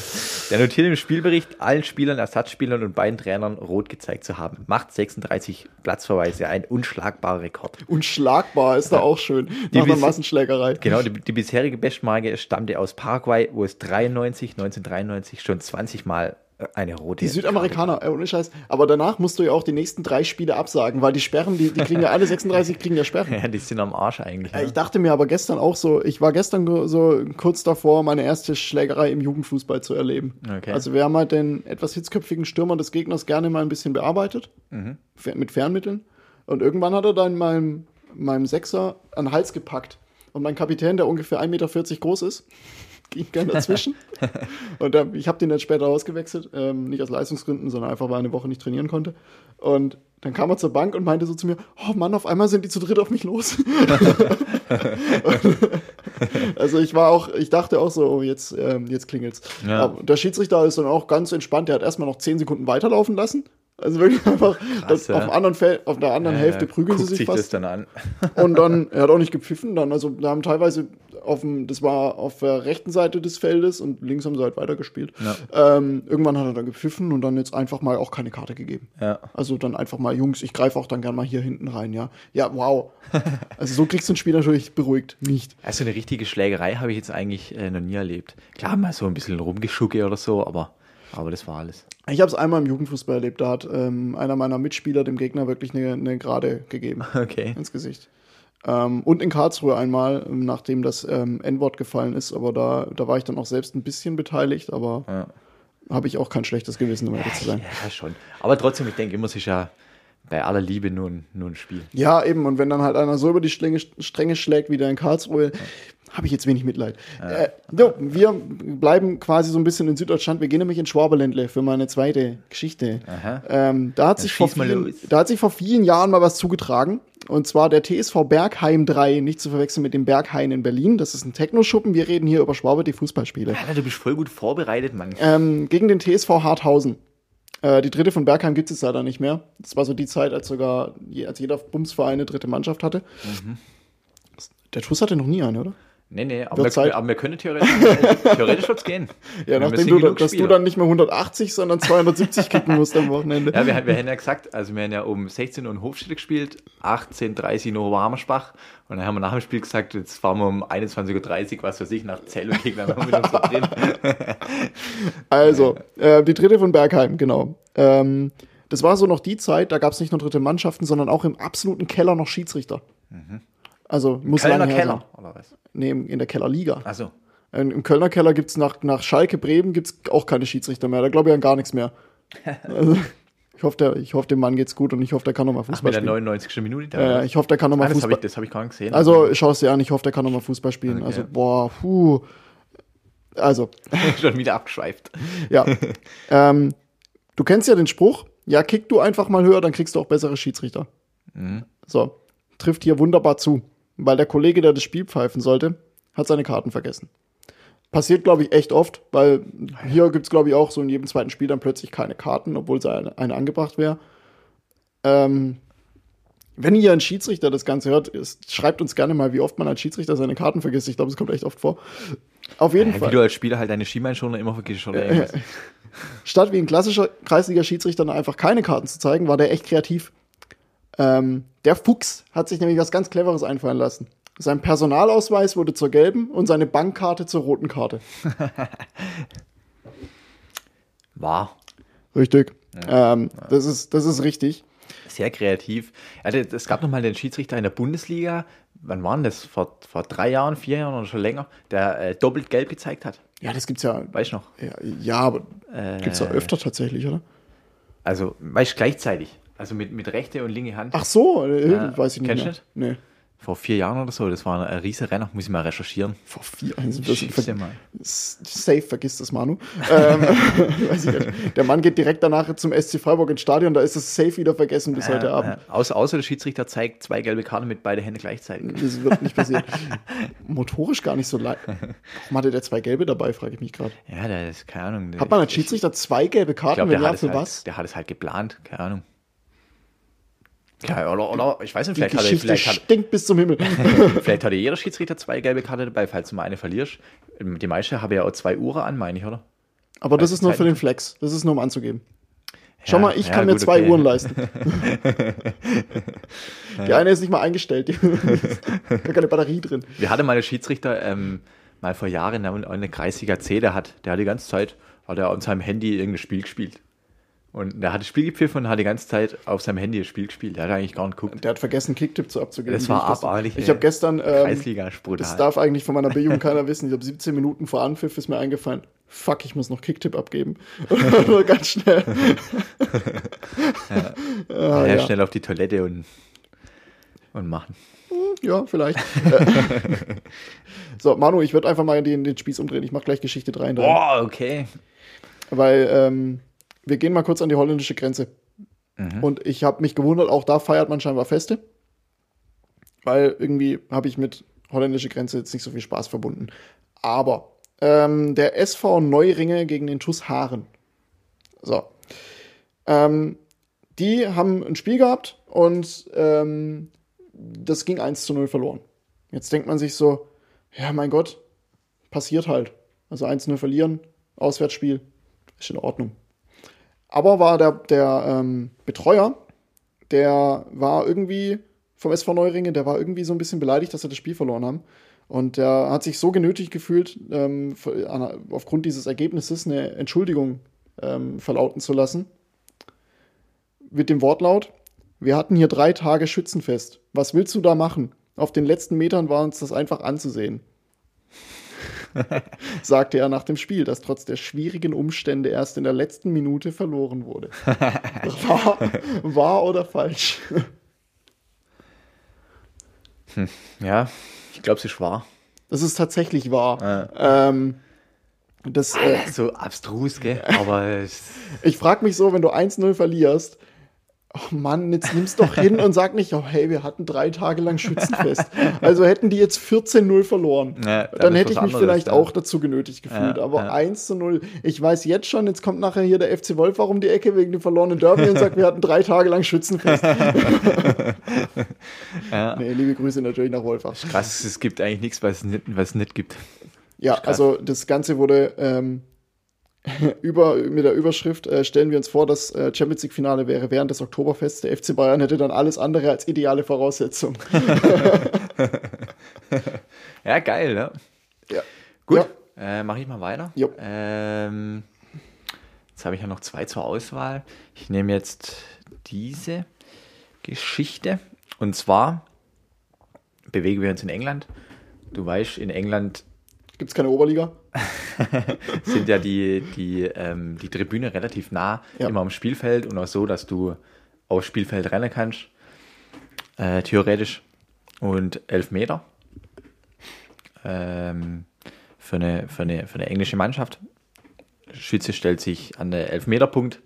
Der notiert im Spielbericht, allen Spielern, Ersatzspielern und beiden Trainern rot gezeigt zu haben. Macht 36 Platzverweise, ein unschlagbarer Rekord. Unschlagbar ist da auch schön. Nach einer Massenschlägerei. Genau, die, die bisherige Bestmarke stammte aus Paraguay, wo es 93, 1993 schon 20 Mal äh, eine rote Die Südamerikaner, äh, ohne Scheiß. Aber danach musst du ja auch die nächsten drei Spiele absagen, weil die Sperren, die, die kriegen ja alle 36, kriegen ja Sperren. (laughs) Ja, die sind am Arsch eigentlich. Äh, Ne? Ich dachte mir aber gestern auch so, ich war gestern ge- so kurz davor, meine erste Schlägerei im Jugendfußball zu erleben. Okay. Also wir haben halt den etwas hitzköpfigen Stürmer des Gegners gerne mal ein bisschen bearbeitet, Mhm. mit Fernmitteln. Und irgendwann hat er dann meinem, meinem Sechser an den Hals gepackt. Und mein Kapitän, der ungefähr 1,40 Meter groß ist, ging gern dazwischen. (laughs) und äh, ich habe den dann später ausgewechselt, ähm, nicht aus Leistungsgründen, sondern einfach, weil er eine Woche nicht trainieren konnte. Und dann kam er zur Bank und meinte so zu mir, oh Mann, auf einmal sind die zu dritt auf mich los. (laughs) also ich war auch, ich dachte auch so, oh, jetzt, ähm, jetzt klingelt's. Ja. Aber der Schiedsrichter ist dann auch ganz entspannt, der hat erstmal noch 10 Sekunden weiterlaufen lassen. Also wirklich (laughs) einfach, das, ja. auf, anderen Feld, auf der anderen Hälfte Äh, prügeln sie sich das fast. dann an. (laughs) Und dann, er hat auch nicht gepfiffen, dann, also da haben teilweise auf dem, das war auf der rechten Seite des Feldes und links haben sie halt weitergespielt. Ähm, irgendwann hat er dann gepfiffen und dann jetzt einfach mal auch keine Karte gegeben. Ja. Also dann einfach mal, Jungs, ich greife auch dann gern mal hier hinten rein, ja. Ja, wow. (laughs) Also so kriegst du ein Spiel natürlich beruhigt nicht. Also eine richtige Schlägerei habe ich jetzt eigentlich äh, noch nie erlebt. Klar, mal so ein bisschen rumgeschucke oder so, aber, aber das war alles. Ich habe es einmal im Jugendfußball erlebt, da hat ähm, einer meiner Mitspieler dem Gegner wirklich eine, eine Gerade gegeben (laughs) Okay. ins Gesicht. Ähm, und in Karlsruhe einmal, ähm, nachdem das ähm, N-Wort gefallen ist, aber da, da war ich dann auch selbst ein bisschen beteiligt, aber Ja. habe ich auch kein schlechtes Gewissen, um ehrlich zu sein. Ja, schon. Aber trotzdem, ich denke immer, es ist ja bei aller Liebe nur ein, nur ein Spiel. Ja, eben, und wenn dann halt einer so über die Stränge, Stränge schlägt wie der in Karlsruhe, habe ich jetzt wenig Mitleid. Äh, jo, wir bleiben quasi so ein bisschen in Süddeutschland. Wir gehen nämlich in Schwaberländle für meine zweite Geschichte. Ähm, da, hat sich vor vielen, da hat sich vor vielen Jahren mal was zugetragen. Und zwar der TSV Bergheim 3, nicht zu verwechseln mit dem Berghain in Berlin. Das ist ein Techno-Schuppen. Wir reden hier über Schwabe, die Fußballspiele. Alter, du bist voll gut vorbereitet, Mann. Ähm, gegen den TSV Harthausen. Äh, die dritte von Bergheim gibt es leider nicht mehr. Das war so die Zeit, als sogar als jeder Bumsverein eine dritte Mannschaft hatte. Mhm. Der TuS hatte noch nie eine, oder? Nee, nee, aber, wir, Zeit. aber wir können theoretisch, theoretisch wird's gehen. (laughs) Ja, Wir nachdem du, dass du Spieler. dann nicht mehr 180, sondern 270 kicken musst am Wochenende. Ja, wir, wir haben ja gesagt, also wir haben ja um 16 Uhr in Hofstede gespielt, 18.30 Uhr in Oberhammersbach und dann haben wir nach dem Spiel gesagt, jetzt fahren wir um 21.30 Uhr, was weiß ich, nach Zell und mit uns so drin. (laughs) Also, äh, die dritte von Bergheim, genau. Ähm, das war so noch die Zeit, da gab es nicht nur dritte Mannschaften, sondern auch im absoluten Keller noch Schiedsrichter. Also muss Kölner lange Keller, oder was? Im- in der Kellerliga. Also, Ähm, Im Kölner Keller gibt es nach, nach Schalke Bremen gibt's auch keine Schiedsrichter mehr. Da glaube ich an gar nichts mehr. (laughs) Also, ich, hoffe, der, ich hoffe, dem Mann geht's gut und ich hoffe, der kann noch mal ach, Fußball mit der spielen. 99. Minute. Da, Äh, ich hoffe, der kann noch mal ah, das habe Fußball. ich, das hab ich gar nicht gesehen. Also schau es dir an, ich hoffe, der kann noch mal Fußball spielen. Okay. Also, boah, puh. Also, (laughs) schon wieder abgeschweift. ja. (laughs) ähm, du kennst ja den Spruch, ja, kick du einfach mal höher, dann kriegst du auch bessere Schiedsrichter. So, trifft hier wunderbar zu. Weil der Kollege, der das Spiel pfeifen sollte, hat seine Karten vergessen. Passiert, glaube ich, echt oft, weil hier gibt es, glaube ich, auch so in jedem zweiten Spiel dann plötzlich keine Karten, obwohl es eine, eine angebracht wäre. Ähm, wenn ihr ein Schiedsrichter das Ganze hört, ist, schreibt uns gerne mal, wie oft man als Schiedsrichter seine Karten vergisst. Ich glaube, es kommt echt oft vor. Auf jeden Ja, Fall. wie du als Spieler halt deine Schienbeinschoner immer vergisst oder. (laughs) Statt wie ein klassischer Kreisliga-Schiedsrichter einfach keine Karten zu zeigen, war der echt kreativ. Ähm, der Fuchs hat sich nämlich was ganz Cleveres einfallen lassen. Sein Personalausweis wurde zur gelben und seine Bankkarte zur roten Karte. (laughs) War Richtig. Ähm, das, ist, das ist richtig. sehr kreativ. Also, es gab noch mal den Schiedsrichter in der Bundesliga, wann war denn das? Vor, vor drei Jahren, vier Jahren oder schon länger, der äh, doppelt gelb gezeigt hat. Ja, das gibt's ja. Weißt du noch? Ja, ja aber gibt's ja öfter tatsächlich, oder? Also, weißt du, gleichzeitig. Also mit, mit rechte und linke Hand. Ach so, äh, Ja, weiß ich nicht. kennst du Nee. Vor vier Jahren oder so. Das war ein riesen Renner. Muss ich mal recherchieren. Vor vier. Also das, Schick's dir mal. Safe, vergiss das, Manu. ähm, (laughs) weiß ich nicht. Der Mann geht direkt danach zum SC Freiburg ins Stadion, da ist es safe wieder vergessen bis heute Äh, Abend. äh, außer, außer der Schiedsrichter zeigt zwei gelbe Karten mit beide Hände gleichzeitig. Das wird nicht passieren. (laughs) Motorisch gar nicht so leicht. Warum hatte der zwei gelbe dabei, frage ich mich gerade. Ja, der ist, keine Ahnung. Hat man als ich- Schiedsrichter zwei gelbe Ich Karten? glaube, Wenn der, ja, hat für halt, was? der hat es halt geplant. Keine Ahnung. Ja, oder, oder, ich weiß nicht, Die vielleicht hat, er, vielleicht, hat, stinkt bis zum Himmel. (laughs) vielleicht hat ja jeder Schiedsrichter zwei gelbe Karten dabei, falls du mal eine verlierst. Die meisten haben ja auch zwei Uhren an, meine ich, oder? Aber das ist nur für den Flex. Das ist nur um anzugeben. Schau Ja, mal, ich ja, kann mir gut, zwei okay. Uhren leisten. (laughs) Die eine ist nicht mal eingestellt. Die (laughs) da keine Batterie drin. Wir hatten mal einen Schiedsrichter, ähm, mal vor Jahren, eine, eine Kreisliga C, der hat, der hat die ganze Zeit, hat er auf seinem Handy irgendein Spiel gespielt. Und der hat das Spiel gepfiffen und hat die ganze Zeit auf seinem Handy das Spiel gespielt. Der hat eigentlich gar nicht geguckt. Der hat vergessen, Kicktipp zu abzugeben. Das war ich abartig, Ich habe gestern, ähm, Kreisliga das darf eigentlich von meiner B-Jugend keiner wissen, ich habe 17 Minuten vor Anpfiff ist mir eingefallen, fuck, ich muss noch Kicktipp abgeben. (laughs) Nur ganz schnell. (laughs) ja, ja. Schnell auf die Toilette und, und machen. Ja, vielleicht. (laughs) So, Manu, ich würde einfach mal den, den Spieß umdrehen. Ich mache gleich Geschichte 3 in 3. Boah, okay. Weil ähm, wir gehen mal kurz an die holländische Grenze. Und ich habe mich gewundert, auch da feiert man scheinbar Feste. Weil irgendwie habe ich mit holländische Grenze jetzt nicht so viel Spaß verbunden. Aber ähm, der SV Neuringe gegen den TuS Haaren. So. Ähm, die haben ein Spiel gehabt und ähm, das ging 1 zu 0 verloren. Jetzt denkt man sich so, ja, mein Gott, passiert halt. Also 1-0 verlieren, Auswärtsspiel, ist in Ordnung. Aber war der, der ähm, Betreuer, der war irgendwie vom SV Neuringe, der war irgendwie so ein bisschen beleidigt, dass sie das Spiel verloren haben. Und der hat sich so genötigt gefühlt, ähm, aufgrund dieses Ergebnisses eine Entschuldigung ähm, verlauten zu lassen. Mit dem Wortlaut, wir hatten hier drei Tage Schützenfest. Was willst du da machen? Auf den letzten Metern war uns das einfach anzusehen. (laughs) sagte er nach dem Spiel, das trotz der schwierigen Umstände erst in der letzten Minute verloren wurde. (laughs) War, wahr oder falsch? Ja, ich glaube, es ist wahr. Das ist tatsächlich wahr. Ähm, das, äh, So abstrus, gell? Aber es, ich frage mich so, wenn du 1-0 verlierst oh Mann, jetzt nimm's doch hin und sag nicht, oh hey, wir hatten drei Tage lang Schützenfest. also hätten die jetzt 14-0 verloren. Ja, dann, hätte ich mich vielleicht ja. auch dazu genötigt gefühlt. Ja, aber ja. 1 zu 0. Ich weiß jetzt schon, jetzt kommt nachher hier der FC Wolf um die Ecke wegen dem verlorenen Derby und sagt, wir hatten drei Tage lang Schützenfest. (laughs) Ja. Nee, liebe Grüße natürlich nach Wolfach. Krass, es gibt eigentlich nichts, was es nicht, was es nicht gibt. Ja, also das Ganze wurde ähm, (laughs) über, mit der Überschrift äh, stellen wir uns vor, das äh, Champions League Finale wäre während des Oktoberfests. Der FC Bayern hätte dann alles andere als ideale Voraussetzung. (laughs) Ja, geil, ne? ja. Gut, Ja. äh, mache ich mal weiter. Ähm, jetzt habe ich ja noch zwei zur Auswahl. Ich nehme jetzt diese Geschichte. Und zwar bewegen wir uns in England. Du weißt, in England Gibt es keine Oberliga? (laughs) sind ja die, die, ähm, die Tribüne relativ nah Ja. immer am Spielfeld und auch so, dass du aufs Spielfeld rennen kannst. Äh, theoretisch. Und elf Meter. Ähm, für, eine, für, eine, für eine englische Mannschaft. Schütze stellt sich an den Elfmeterpunkt,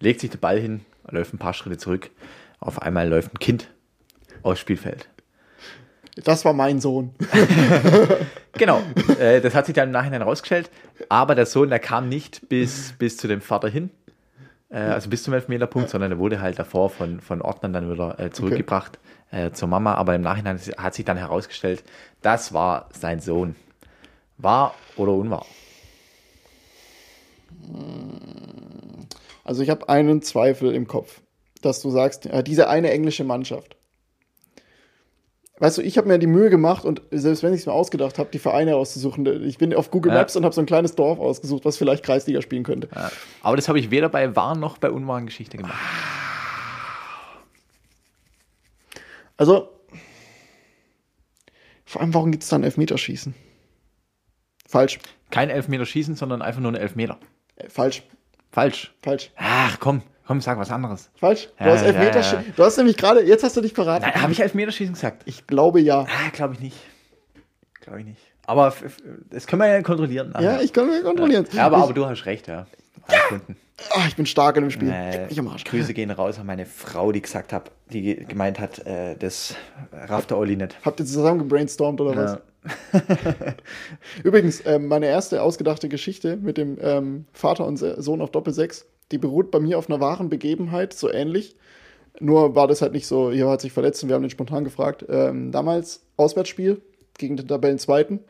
legt sich den Ball hin, läuft ein paar Schritte zurück. Auf einmal läuft ein Kind aufs Spielfeld. Das war mein Sohn. (laughs) Genau, äh, das hat sich dann im Nachhinein rausgestellt. Aber der Sohn, der kam nicht bis, bis zu dem Vater hin, äh, also bis zum Elfmeterpunkt, sondern er wurde halt davor von, von Ordnern dann wieder äh, zurückgebracht äh, zur Mama. Aber im Nachhinein hat sich dann herausgestellt, das war sein Sohn. Wahr oder unwahr? Also ich habe einen Zweifel im Kopf, dass du sagst, äh, diese eine englische Mannschaft. Weißt du, ich habe mir die Mühe gemacht und selbst wenn ich es mir ausgedacht habe, die Vereine auszusuchen, ich bin auf Google Ja. Maps und habe so ein kleines Dorf ausgesucht, was vielleicht Kreisliga spielen könnte. Ja. Aber das habe ich weder bei wahren noch bei unwahren Geschichte gemacht. Also, vor allem, warum gibt es dann Elfmeterschießen? Falsch, Kein Elfmeter schießen, sondern einfach nur ein Elfmeter. äh, falsch, Falsch. falsch, Ach komm, komm, sag was anderes. falsch. Du Ja, hast ja, Elfmeterschießen. ja. Du hast nämlich gerade, jetzt hast du dich verraten. Nein, habe ich Elfmeterschießen gesagt? Ich glaube ja. Ah, glaube ich nicht. Glaube ich nicht. Aber das können wir ja kontrollieren. nachher. Ja, ich kann mir kontrollieren. Ja, aber, ich, aber du hast recht, ja. Kunden. ah, ich bin stark in dem Spiel. Äh, am Arsch. Grüße gehen raus an meine Frau, die gesagt hat, die ge- gemeint hat, äh, das rafft der Olli nicht. Habt ihr zusammen gebrainstormt oder was? Ja. (laughs) Übrigens, ähm, meine erste ausgedachte Geschichte mit dem ähm, Vater und Sohn auf Doppelsechs, die beruht bei mir auf einer wahren Begebenheit, so ähnlich. Nur war das halt nicht so, hier hat sich verletzt und wir haben den spontan gefragt. Ähm, damals Auswärtsspiel gegen den Tabellenzweiten.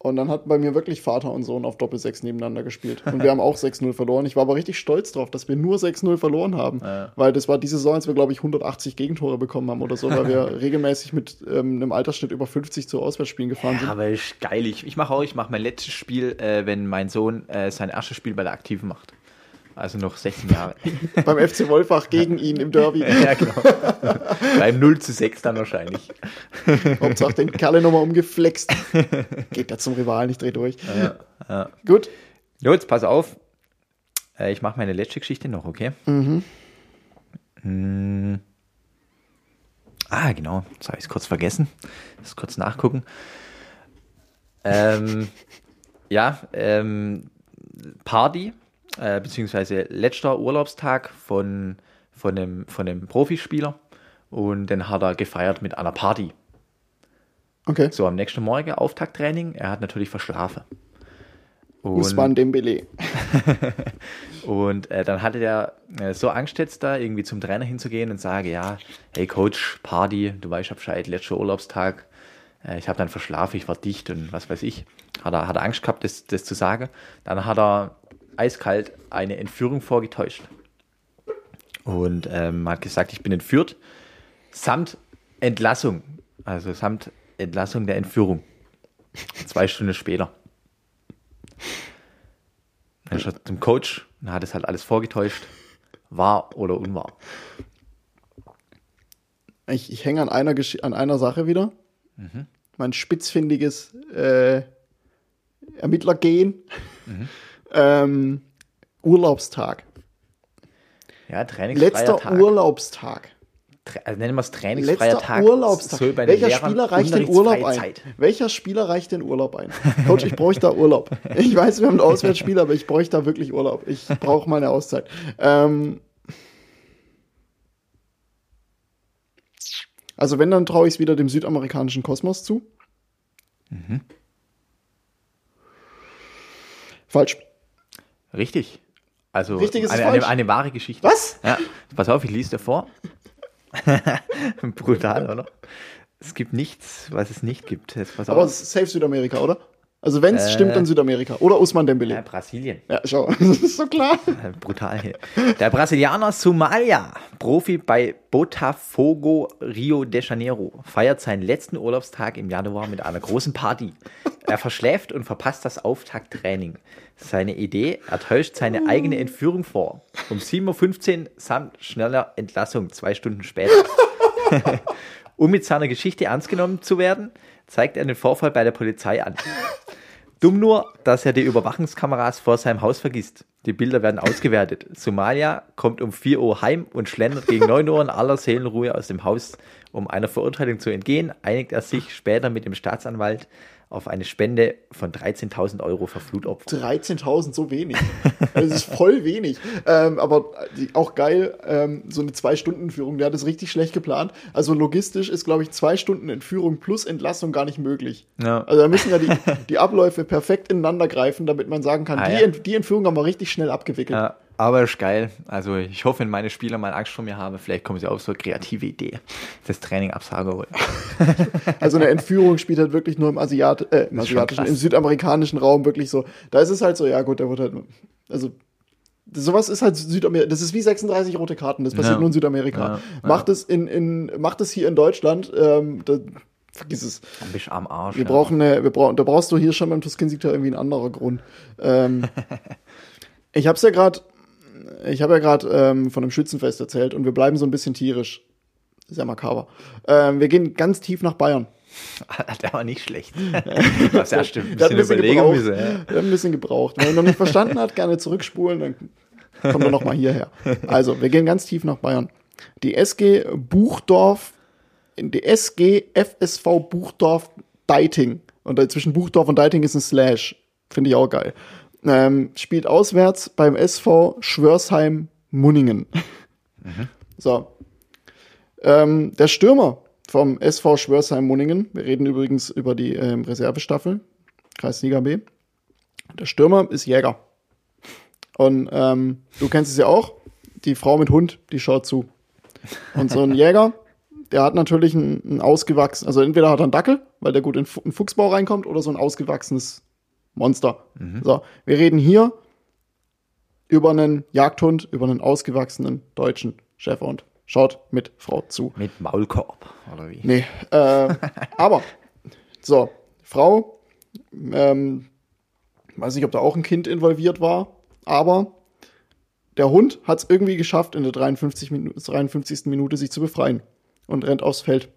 Und dann hatten bei mir wirklich Vater und Sohn auf Doppelsechs nebeneinander gespielt. Und wir haben auch 6-0 verloren. Ich war aber richtig stolz drauf, dass wir nur 6-0 verloren haben. Ja. Weil das war diese Saison, als wir, glaube ich, 180 Gegentore bekommen haben oder so, weil wir (laughs) regelmäßig mit ähm, einem Altersschnitt über 50 zu Auswärtsspielen gefahren sind. Ja, aber ist geil. Ich, ich mache auch, ich mache mein letztes Spiel, äh, wenn mein Sohn äh, sein erstes Spiel bei der Aktiven macht. Also noch 16 Jahre. (laughs) beim FC Wolfach gegen ihn im Derby. (laughs) ja, genau. Beim 0 zu 6 dann wahrscheinlich. (laughs) Hauptsache den Kerle nochmal umgeflext. Geht da zum Rivalen, ich dreh durch. Ja, ja. Gut. Jo, jetzt pass auf. Äh, ich mache meine letzte Geschichte noch, okay? Mhm. Ah, genau. Das habe ich kurz vergessen. Das kurz nachgucken. Ähm, ja, ähm, Party, äh, beziehungsweise letzter Urlaubstag von, von, einem, von einem Profispieler. Und den hat er gefeiert mit einer Party. Okay. So, am nächsten Morgen Auftakttraining. Er hat natürlich verschlafen. Und- Usman Dembele. (laughs) Und äh, dann hatte der äh, so Angst jetzt da, irgendwie zum Trainer hinzugehen und sage, ja, hey Coach, Party, du weißt ja Bescheid, letzter Urlaubstag, äh, ich habe dann verschlafen, ich war dicht und was weiß ich. Hat er, hat er Angst gehabt, das, das zu sagen. Dann hat er eiskalt eine Entführung vorgetäuscht. Und ähm, hat gesagt, ich bin entführt, samt Entlassung, also samt Entlassung der Entführung. Zwei Stunden später. Dann ist er zum Coach und hat es halt alles vorgetäuscht. Wahr oder unwahr. Ich, ich hänge an einer, Gesch- an einer Sache wieder. Mein spitzfindiges äh, Ermittlergehen. Ähm, Urlaubstag. Ja, trainingsfreier Letzter Tag. Urlaubstag. Also nennen wir es trainingsfreier Letzter Tag. Urlaubstag. Welcher Spieler reicht den Urlaub ein? Zeit. Welcher Spieler reicht den Urlaub ein? Coach, ich bräuchte da Urlaub. Ich weiß, wir haben ein Auswärtsspiel, aber ich bräuchte da wirklich Urlaub. Ich brauche meine Auszeit. Ähm, also wenn, dann traue ich es wieder dem südamerikanischen Kosmos zu. Mhm. Falsch. Richtig. Also Richtig ist eine, eine, eine wahre Geschichte. Was? Ja, pass auf, ich lese dir vor. (laughs) Brutal, oder? Es gibt nichts, was es nicht gibt. Jetzt pass Aber auf. es ist safe Südamerika, oder? Also wenn es Äh. stimmt, dann Südamerika. Oder Usman Ja, Dembele. Brasilien. Ja, schau, (laughs) das ist so klar. (laughs) Brutal hier. Der Brasilianer Somalia, Profi bei Botafogo Rio de Janeiro, feiert seinen letzten Urlaubstag im Januar mit einer großen Party. Er verschläft und verpasst das Auftakttraining. Seine Idee, er täuscht seine eigene Entführung vor. Um 7.15 Uhr samt schneller Entlassung, zwei Stunden später. (laughs) um mit seiner Geschichte ernst genommen zu werden, zeigt er den Vorfall bei der Polizei an. Dumm nur, dass er die Überwachungskameras vor seinem Haus vergisst. Die Bilder werden ausgewertet. Somalia kommt um 4 Uhr heim und schlendert gegen 9 Uhr in aller Seelenruhe aus dem Haus. Um einer Verurteilung zu entgehen, einigt er sich später mit dem Staatsanwalt auf eine Spende von 13.000 Euro für Flutopfer. 13.000, so wenig. Das ist voll wenig. Ähm, aber auch geil, ähm, so eine Zwei-Stunden-Entführung, der hat es richtig schlecht geplant. Also logistisch ist, glaube ich, zwei Stunden Entführung plus Entlassung gar nicht möglich. Ja. Also da müssen ja die, die Abläufe perfekt ineinander greifen, damit man sagen kann, Ah, die, ja. Ent, die Entführung haben wir richtig schnell abgewickelt. Ja, aber ist geil. Also ich hoffe, wenn meine Spieler mal Angst vor mir haben, vielleicht kommen sie auf so eine kreative Idee. Das Training absage holen. (laughs) Also eine Entführung spielt halt wirklich nur im, Asiat äh, im asiatischen, im südamerikanischen Raum wirklich so. Da ist es halt so, ja gut, der wird halt, also sowas ist halt Südamerika, das ist wie 36 rote Karten, das passiert Ja. nur in Südamerika. Ja, ja. Macht es in, in, macht es hier in Deutschland, ähm, da, vergiss es. Dann bist du am Arsch. Wir brauchen eine, wir brauchen, da brauchst du hier schon beim Tuskin-Sieg da irgendwie ein anderer Grund. Ähm, (laughs) ich hab's ja gerade, ich habe ja gerade ähm, von einem Schützenfest erzählt und wir bleiben so ein bisschen tierisch. Sehr makaber. Ähm, wir gehen ganz tief nach Bayern. (laughs) Der war nicht schlecht. (laughs) Das ja stimmt. Ein bisschen müssen. Ja. Der hat ein bisschen gebraucht. Wenn er noch nicht verstanden hat, gerne zurückspulen, dann kommt er noch mal hierher. Also, wir gehen ganz tief nach Bayern. Die SG Buchdorf, die SG FSV Buchdorf Deiting. Und da zwischen Buchdorf und Deiting ist ein Slash. Finde ich auch geil. Ähm, spielt auswärts beim SV Schwörsheim Munningen. So. Ähm, der Stürmer vom SV Schwörsheim Munningen, wir reden übrigens über die ähm, Reservestaffel, Kreisliga B. Der Stürmer ist Jäger. Und ähm, du kennst es ja auch, die Frau mit Hund, die schaut zu. Und so ein (laughs) Jäger, der hat natürlich ein, ein ausgewachsen, also entweder hat er einen Dackel, weil der gut in Fuchsbau reinkommt, oder so ein ausgewachsenes Monster. So, wir reden hier über einen Jagdhund, über einen ausgewachsenen deutschen Schäferhund. Schaut mit Frau zu. Mit Maulkorb, oder wie? Nee, äh, (laughs) aber, so, Frau, ähm, weiß nicht, ob da auch ein Kind involviert war, aber der Hund hat es irgendwie geschafft, in der 53, Minu 53. Minute sich zu befreien und rennt aufs Feld.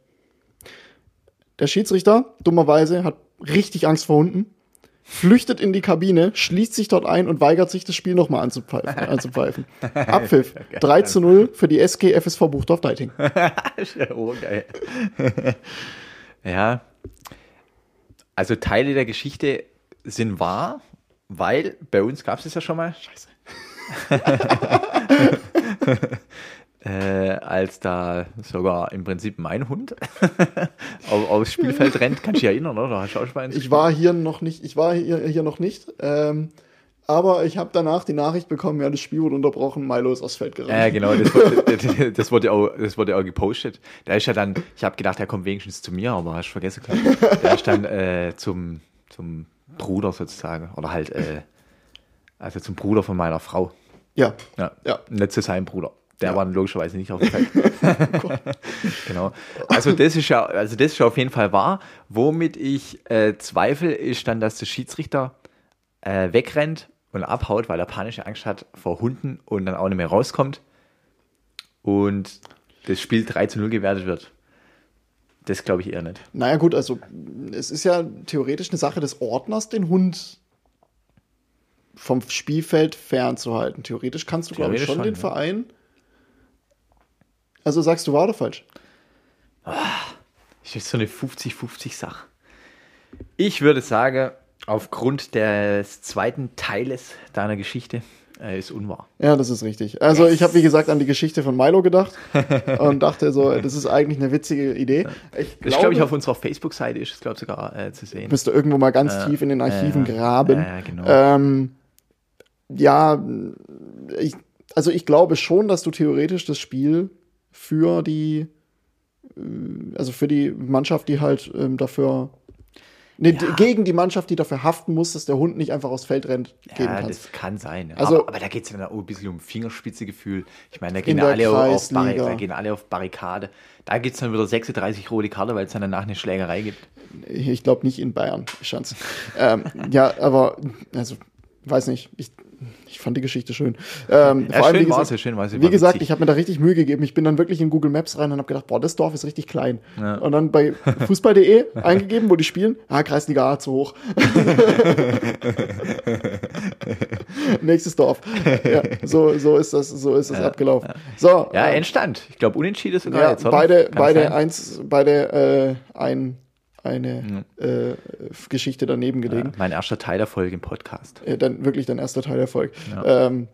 Der Schiedsrichter, dummerweise, hat richtig Angst vor Hunden, flüchtet in die Kabine, schließt sich dort ein und weigert sich, das Spiel nochmal anzupfeifen. (laughs) anzupfeifen. Abpfiff. (laughs) 3 zu 0 für die SG FSV Buchdorf Deiting. (laughs) ja urgeil. ja. Also Teile der Geschichte sind wahr, weil bei uns gab es es ja schon mal. Scheiße. Äh, als da sogar im Prinzip mein Hund (laughs) auf, aufs Spielfeld rennt, kannst du dich erinnern, oder? Hast du auch schon mal Ich war hier noch nicht, ich war hier, hier noch nicht, ähm, aber ich habe danach die Nachricht bekommen, ja, das Spiel wurde unterbrochen, Milo ist aufs Feld gerannt. Ja, genau, das wurde, (laughs) das, wurde auch, das wurde auch gepostet. Da ist ja dann, ich habe gedacht, er kommt wenigstens zu mir, aber hast du vergessen. Der ist dann äh, zum, zum Bruder sozusagen. Oder halt, äh, also zum Bruder von meiner Frau. Ja, Ja, Ja. nicht zu seinem Bruder. Der Ja. war logischerweise nicht auf dem Feld. (laughs) genau. Also das ist ja, also das ist ja auf jeden Fall wahr. Womit ich äh, zweifle, ist dann, dass der Schiedsrichter äh, wegrennt und abhaut, weil er panische Angst hat vor Hunden und dann auch nicht mehr rauskommt und das Spiel 3 zu 0 gewertet wird. Das glaube ich eher nicht. naja gut, also es ist ja theoretisch eine Sache des Ordners, den Hund vom Spielfeld fernzuhalten. Theoretisch kannst du, glaube ich, schon, schon, den ja. Verein. Also sagst du wahr oder falsch? Das ist so eine 50-50-Sache. Ich würde sagen, aufgrund des zweiten Teiles deiner Geschichte äh, ist unwahr. Ja, das ist richtig. Also ich habe, wie gesagt, an die Geschichte von Milo gedacht (laughs) und dachte so, das ist eigentlich eine witzige Idee. Ich Das glaube glaube, ich auf unserer Facebook-Seite ist es, glaube ich, sogar äh, zu sehen. müsste irgendwo mal ganz tief in den Archiven ja, graben. genau. Ähm, ja, ich, also ich glaube schon, dass du theoretisch das Spiel für die, äh, also für die Mannschaft, die halt ähm, dafür, nee, d- gegen die Mannschaft, die dafür haften muss, dass der Hund nicht einfach aufs Feld rennt, Ja, das kann sein. ja. Also- aber, aber da geht es ja dann auch ein bisschen um Fingerspitzegefühl. Ich meine, da gehen, alle auf, da gehen alle auf Barrikade. Da gibt es dann wieder 36 rote Karte, weil es dann danach eine Schlägerei gibt. Ich glaube nicht in Bayern, Schanz. ähm, ja, aber, also, weiß nicht. Ich, ich fand die Geschichte schön. Ähm, Ja, schön wie war gesagt, schön war sie, Wie gesagt, ich habe mir da richtig Mühe gegeben. Ich bin dann wirklich in Google Maps rein und habe gedacht, boah, das Dorf ist richtig klein. Ja. Und dann bei fußball.de (laughs) eingegeben, wo die spielen. Ah, Kreisliga A zu hoch. (laughs) Nächstes Dorf. Ja, so, so ist das, so ist das abgelaufen. So, Ja, ähm, Endstand. Ich glaube, unentschieden sogar ja, jetzt, beide, beide sein? eins, beide äh, ein, eine äh, Geschichte daneben gelegen. Mein erster Teil der Folge im Podcast. Äh, dann wirklich dein erster Teil Erfolg. Ähm,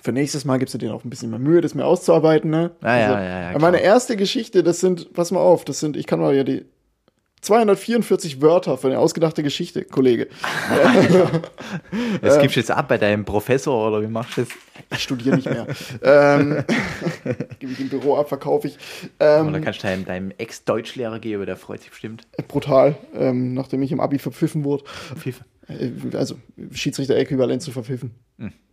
für nächstes Mal gibst du dir noch ein bisschen mehr Mühe, das mir auszuarbeiten. Ne? Ja, ja, ja, ja, meine erste Geschichte, das sind, pass mal auf, das sind, ich kann mal ja die 244 Wörter für eine ausgedachte Geschichte, Kollege. (laughs) Das gibst du jetzt ab bei deinem Professor oder wie machst du das? Ich studiere nicht mehr. ähm, (laughs) Gebe ich im Büro ab, verkaufe ich. Ähm, Oder kannst du deinem, deinem Ex-Deutschlehrer geben, der freut sich bestimmt. brutal, ähm, nachdem ich im Abi verpfiffen wurde. FIFA. Äh, Also Schiedsrichter-Äquivalent zu verpfiffen.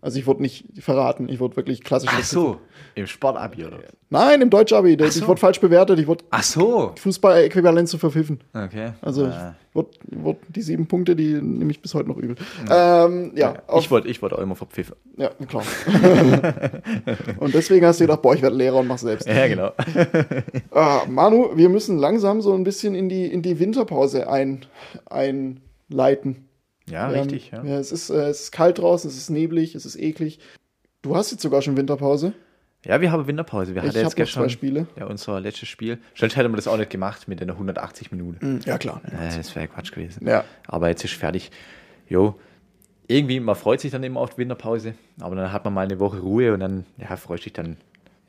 Also ich wurde nicht verraten, ich wurde wirklich klassisch Hm. Ach so, im Sportabi oder? Nein, im Deutsch-Abi. Ich so. wurde falsch bewertet, ich wurde Ach so. Fußball-Äquivalent zu verpfiffen. Okay. Also Äh, ich wurde, wurde die sieben Punkte, die nehme ich bis heute noch übel. Ähm, ja, auf, ich wollte ich wollt auch immer verpfiffen. ja, klar. (laughs) und deswegen hast du gedacht, boah, ich werde Lehrer und mach selbst. Ja, genau. (laughs) Ah, Manu, wir müssen langsam so ein bisschen in die, in die Winterpause ein, einleiten. Ja, Ähm, richtig. Ja. Ja, es, ist, äh, es ist kalt draußen, es ist neblig, es ist eklig. Du hast jetzt sogar schon Winterpause. ja, wir haben Winterpause. Wir Ich hatten jetzt gestern zwei Spiele. Ja, unser letztes Spiel. Sonst hätten wir das auch nicht gemacht mit den 180 Minuten. Ja, klar. Äh, das wäre Quatsch gewesen. Ja. Aber jetzt ist fertig. Jo, irgendwie, man freut sich dann immer auf die Winterpause, aber dann hat man mal eine Woche Ruhe und dann, ja, freust dich dann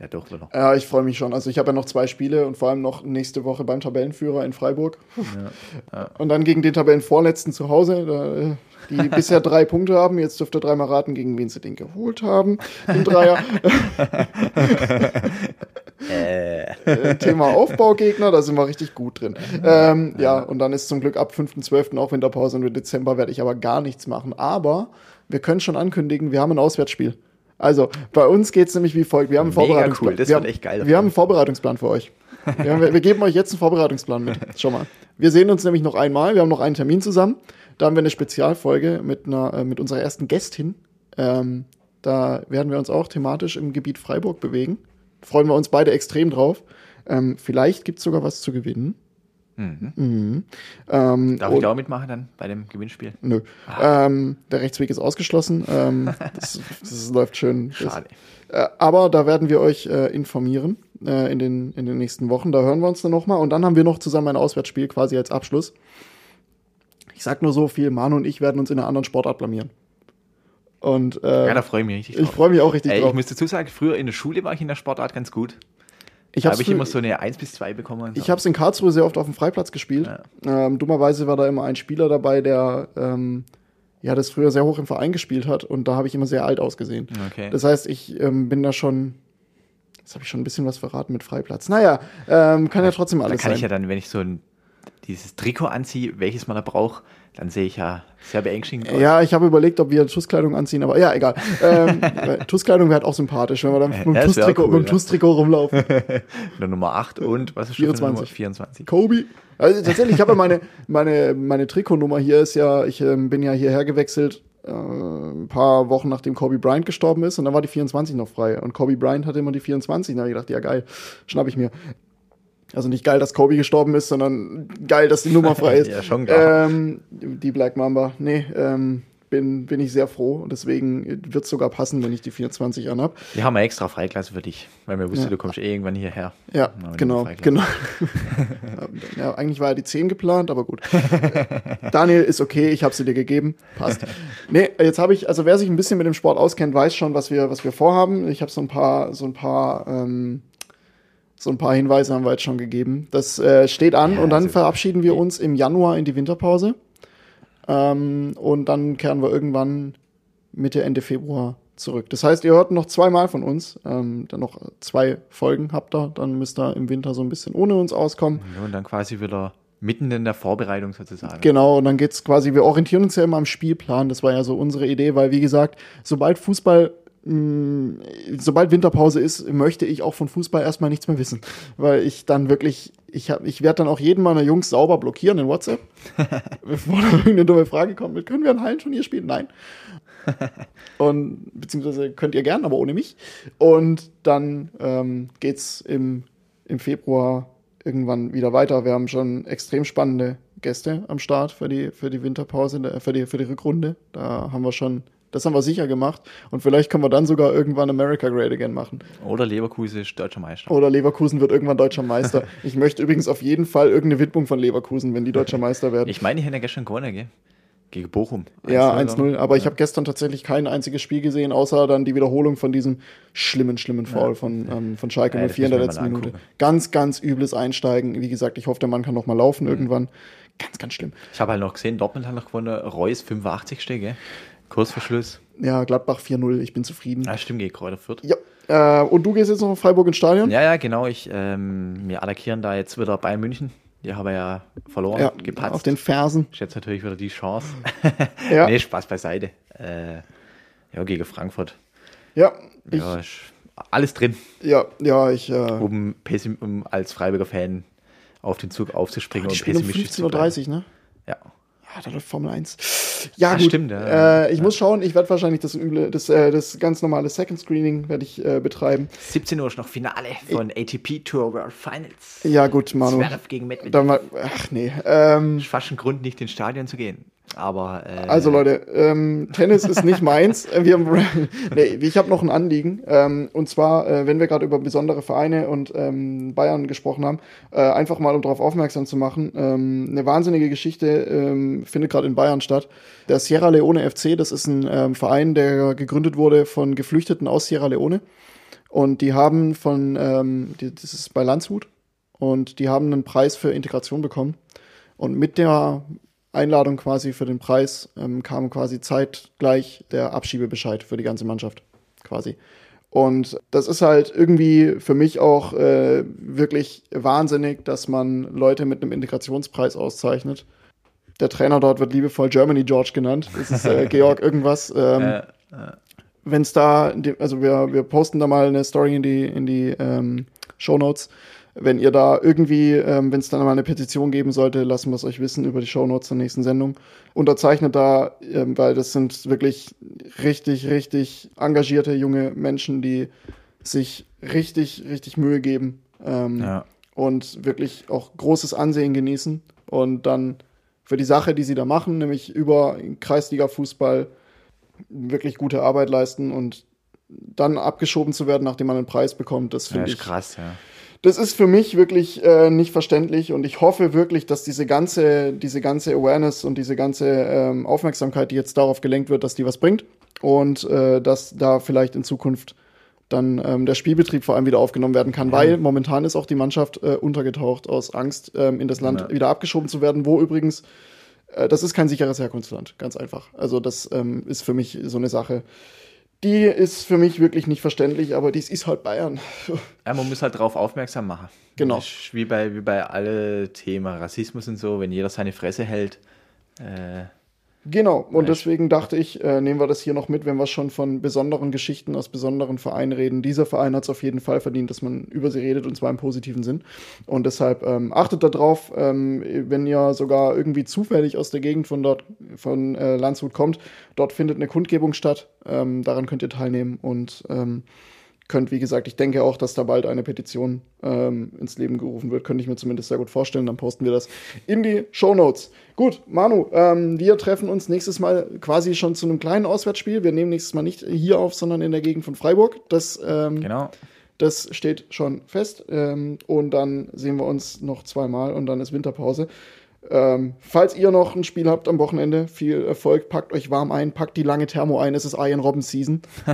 ja doch wieder. Ja, ich freue mich schon. Also ich habe ja noch zwei Spiele und vor allem noch nächste Woche beim Tabellenführer in Freiburg. Und dann gegen den Tabellenvorletzten zu Hause, äh, die (laughs) bisher drei Punkte haben. Jetzt dürft ihr dreimal raten, gegen wen sie den geholt haben. Den Dreier. (laughs) Äh, Thema Aufbaugegner, da sind wir richtig gut drin. Ähm, ja, und dann ist zum Glück ab 5.12. auch Winterpause und im Dezember werde ich aber gar nichts machen. Aber wir können schon ankündigen, wir haben ein Auswärtsspiel. Also, bei uns geht es nämlich wie folgt. Wir haben einen Mega Vorbereitungsplan. cool, das wir wird haben, echt geil Wir davon. haben einen Vorbereitungsplan für euch. (laughs) Wir, haben, wir geben euch jetzt einen Vorbereitungsplan mit. Schau mal. Wir sehen uns nämlich noch einmal. Wir haben noch einen Termin zusammen. Da haben wir eine Spezialfolge mit, einer, äh, mit unserer ersten Gästin. Ähm, da werden wir uns auch thematisch im Gebiet Freiburg bewegen. Freuen wir uns beide extrem drauf. Ähm, vielleicht gibt es sogar was zu gewinnen. Mhm. Ähm, Darf ich da auch mitmachen dann bei dem Gewinnspiel? Nö. Ah. Ähm, der Rechtsweg ist ausgeschlossen. Ähm, (laughs) das, das läuft schön. Schade. Das, äh, aber da werden wir euch äh, informieren äh, in, den, in den nächsten Wochen. Da hören wir uns dann nochmal. Und dann haben wir noch zusammen ein Auswärtsspiel quasi als Abschluss. Ich sag nur so viel, Manu und ich werden uns in einer anderen Sportart blamieren. Und äh, Ja, da freue ich mich richtig ich drauf. freue mich auch richtig Ey, drauf. ich muss dazu sagen, früher in der Schule war ich in der Sportart ganz gut. Ich Da habe ich immer so eine 1 bis 2 bekommen. Ich habe es in Karlsruhe sehr oft auf dem Freiplatz gespielt. Ähm, dummerweise war da immer ein Spieler dabei, der ähm, ja das früher sehr hoch im Verein gespielt hat und da habe ich immer sehr alt ausgesehen. Okay. Das heißt, ich ähm, bin da schon, jetzt habe ich schon ein bisschen was verraten mit Freiplatz. Naja, ähm, kann ja trotzdem da alles kann sein. ich ja dann, wenn ich so ein, dieses Trikot anziehe, welches man da braucht, dann sehe ich ja sehr beängstigend aus. ja, ich habe überlegt, ob wir TUS-Kleidung anziehen, aber ja, egal. ähm, (laughs) weil TUS-Kleidung wäre halt auch sympathisch, wenn wir dann mit dem TUS-Trikot cool, ja. Rumlaufen. (laughs) Der Nummer 8 und was ist schon für eine 24. Nummer? 24. Kobe. Also tatsächlich, ich habe ja meine, meine, meine Trikotnummer hier ist ja, ich ähm, bin ja hierher gewechselt, äh, ein paar Wochen nachdem Kobe Bryant gestorben ist und dann war die 24 noch frei. Und Kobe Bryant hatte immer die 24. Da habe ich gedacht, ja geil, schnapp ich mir. Also nicht geil, dass Kobe gestorben ist, sondern geil, dass die Nummer frei ist. (laughs) Ja, schon klar. Ähm, die Black Mamba. Nee, ähm, bin, bin ich sehr froh. Und deswegen wird es sogar passen, wenn ich die 24 anhab. Die haben wir extra Freigelassen für dich, weil wir wussten, Ja. du kommst eh irgendwann hierher. Ja, wir genau, genau. (laughs) ja, eigentlich war ja die 10 geplant, aber gut. Daniel ist okay, ich habe sie dir gegeben, passt. Nee, jetzt habe ich, also wer sich ein bisschen mit dem Sport auskennt, weiß schon, was wir, was wir vorhaben. Ich habe so ein paar, so ein paar, ähm, so ein paar Hinweise haben wir jetzt schon gegeben. Das äh, steht an Ja, und dann verabschieden wir uns im Januar in die Winterpause. Ähm, und dann kehren wir irgendwann Mitte, Ende Februar zurück. Das heißt, ihr hört noch zweimal von uns. Ähm, dann noch zwei Folgen habt ihr. Dann müsst ihr im Winter so ein bisschen ohne uns auskommen. Ja, und dann quasi wieder mitten in der Vorbereitung sozusagen. Genau, und dann geht's quasi, wir orientieren uns ja immer am Spielplan. Das war ja so unsere Idee, weil wie gesagt, sobald Fußball, mh, sobald Winterpause ist, möchte ich auch von Fußball erstmal nichts mehr wissen. Weil ich dann wirklich, ich, hab- ich werde dann auch jeden meiner Jungs sauber blockieren in WhatsApp. (laughs) bevor da irgendeine dumme Frage kommt, können wir ein Hallenturnier spielen? Nein. (laughs) Und beziehungsweise könnt ihr gern, aber ohne mich. Und dann ähm, geht's im, im Februar irgendwann wieder weiter. Wir haben schon extrem spannende Gäste am Start für die, für die Winterpause, für die, für die Rückrunde. Da haben wir schon, das haben wir sicher gemacht. Und vielleicht können wir dann sogar irgendwann America Great Again machen. Oder Leverkusen ist deutscher Meister. Oder Leverkusen wird irgendwann deutscher Meister. (laughs) Ich möchte übrigens auf jeden Fall irgendeine Widmung von Leverkusen, wenn die deutscher Meister werden. Ich meine, die haben ja gestern gewonnen, gell? Gegen Bochum. Ja, 1-0 1-0. Aber ich Ja. habe gestern tatsächlich kein einziges Spiel gesehen, außer dann die Wiederholung von diesem schlimmen, schlimmen Foul von, ähm, von Schalke Ja, das 04 in der letzten Minute. Ganz, ganz übles Einsteigen. Wie gesagt, ich hoffe, der Mann kann noch mal laufen Mhm. irgendwann. Ganz, ganz schlimm. Ich habe halt noch gesehen, Dortmund hat noch gewonnen, Reus 85. gell? Kursverschluss. Ja, Gladbach 4-0. Ich bin zufrieden. Ah, stimmt, gegen Kräuter Fürth. Ja. Äh, und du gehst jetzt noch nach Freiburg ins Stadion? Ja, ja, genau. Ich, ähm, wir attackieren da jetzt wieder Bayern München. Die haben ja verloren, Ja, gepatzt. auf den Fersen. ist jetzt natürlich wieder die Chance. (laughs) Ja. nee, Spaß beiseite. Äh, ja, gegen Frankfurt. Ja, ich, Ja, ist alles drin, ja, ja, ich. Äh, um, pessim- um als Freiburger Fan auf den Zug aufzuspringen die und um pessimistisch zu bleiben. 15.30 Uhr, ne? Ja. Ah, da läuft Formel 1. Ja, Ah, gut. stimmt, ja. Äh, ich muss schauen, ich werde wahrscheinlich das, üble, das, äh, das ganz normale Second Screening werde ich äh, betreiben. 17 Uhr ist noch Finale von ATP Tour World Finals. Ja, gut, Manu. Zverev gegen Medvedev. Dann mal, ach nee. Ähm, Ist fast ein Grund, nicht ins Stadion zu gehen. Aber äh, also Leute, ähm, Tennis ist nicht meins. Äh, Wir haben, (laughs) nee, ich habe noch ein Anliegen. Ähm, und zwar, äh, wenn wir gerade über besondere Vereine und ähm, Bayern gesprochen haben, äh, einfach mal um darauf aufmerksam zu machen. Ähm, eine wahnsinnige Geschichte ähm, findet gerade in Bayern statt. Der Sierra Leone FC, das ist ein ähm, Verein, der gegründet wurde von Geflüchteten aus Sierra Leone. Und die haben von, ähm, die, das ist bei Landshut, und die haben einen Preis für Integration bekommen. Und mit der Einladung quasi für den Preis ähm, kam quasi zeitgleich der Abschiebebescheid für die ganze Mannschaft quasi. Und das ist halt irgendwie für mich auch äh, wirklich wahnsinnig, dass man Leute mit einem Integrationspreis auszeichnet. Der Trainer dort wird liebevoll Germany George genannt. Das ist äh, (laughs) Georg irgendwas. Ähm, äh, wenn es da, also wir, wir posten da mal eine Story in die, in die ähm, Show Notes. Wenn ihr da irgendwie, ähm, wenn es dann mal eine Petition geben sollte, lassen wir es euch wissen über die Show Notes der nächsten Sendung. Unterzeichnet da, ähm, weil das sind wirklich richtig, richtig engagierte junge Menschen, die sich richtig, richtig Mühe geben ähm, ja. und wirklich auch großes Ansehen genießen und dann für die Sache, die sie da machen, nämlich über Kreisliga-Fußball wirklich gute Arbeit leisten und dann abgeschoben zu werden, nachdem man einen Preis bekommt, das ja, finde ist ich. krass, ja. Das ist für mich wirklich äh, nicht verständlich und ich hoffe wirklich, dass diese ganze, diese ganze Awareness und diese ganze ähm, Aufmerksamkeit, die jetzt darauf gelenkt wird, dass die was bringt und äh, dass da vielleicht in Zukunft dann ähm, der Spielbetrieb vor allem wieder aufgenommen werden kann, weil momentan ist auch die Mannschaft äh, untergetaucht aus Angst, ähm, in das Land Ja. wieder abgeschoben zu werden, wo übrigens äh, das ist kein sicheres Herkunftsland, ganz einfach. Also das ähm, ist für mich so eine Sache. Die ist für mich wirklich nicht verständlich, aber dies ist halt Bayern. Ja, man muss halt darauf aufmerksam machen. Genau. Das wie bei, wie bei alle Themen Rassismus und so, wenn jeder seine Fresse hält. Äh, Genau, und Nice. deswegen dachte ich, äh, nehmen wir das hier noch mit, wenn wir schon von besonderen Geschichten aus besonderen Vereinen reden. Dieser Verein hat es auf jeden Fall verdient, dass man über sie redet und zwar im positiven Sinn. Und deshalb ähm, achtet darauf, ähm, wenn ihr sogar irgendwie zufällig aus der Gegend von dort, von äh, Landshut kommt, dort findet eine Kundgebung statt. Ähm, daran könnt ihr teilnehmen und ähm, könnt, wie gesagt, ich denke auch, dass da bald eine Petition ähm, ins Leben gerufen wird. Könnte ich mir zumindest sehr gut vorstellen. Dann posten wir das in die Show Notes. Gut, Manu, ähm, wir treffen uns nächstes Mal quasi schon zu einem kleinen Auswärtsspiel. Wir nehmen nächstes Mal nicht hier auf, sondern in der Gegend von Freiburg. Das, ähm, Genau. das steht schon fest. Ähm, und dann sehen wir uns noch zweimal und dann ist Winterpause. Ähm, falls ihr noch ein Spiel habt am Wochenende, viel Erfolg, packt euch warm ein, packt die lange Thermo ein, es ist Ian Robben Season. (laughs)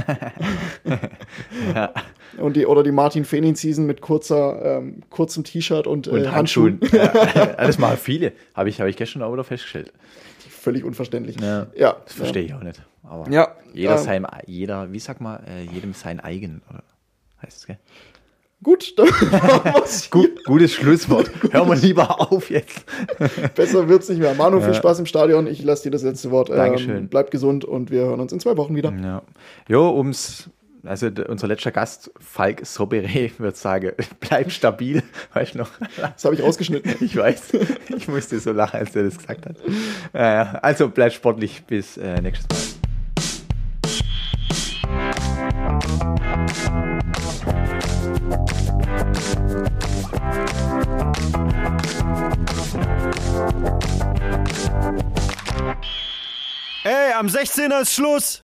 und die, oder die Martin Fenin Season mit kurzer, ähm, kurzem T-Shirt und, Und äh, Handschuhen. (laughs) ja, alles mal viele. Habe ich, hab ich gestern auch wieder festgestellt. Völlig unverständlich. Ja. ja Das verstehe ich auch nicht. Aber Ja, jeder, ähm, sein, jeder, wie sag mal, äh, jedem sein eigen. Oder heißt es, gell? Gut, (laughs) dann Gut, gutes Schlusswort. (laughs) Hören wir lieber auf jetzt. (laughs) besser wird's nicht mehr. Manu, viel Spaß im Stadion. Ich lasse dir das letzte Wort. Ähm, Dankeschön. Bleibt gesund und wir hören uns in zwei Wochen wieder. Ja. Jo, ums, also unser letzter Gast, Falk Sobere, wird sagen, bleib stabil. Weißt du noch? Das habe ich rausgeschnitten. Ich weiß. Ich musste so lachen, als er das gesagt hat. Also bleib sportlich bis äh, nächstes Mal. Ey, am 16er ist Schluss.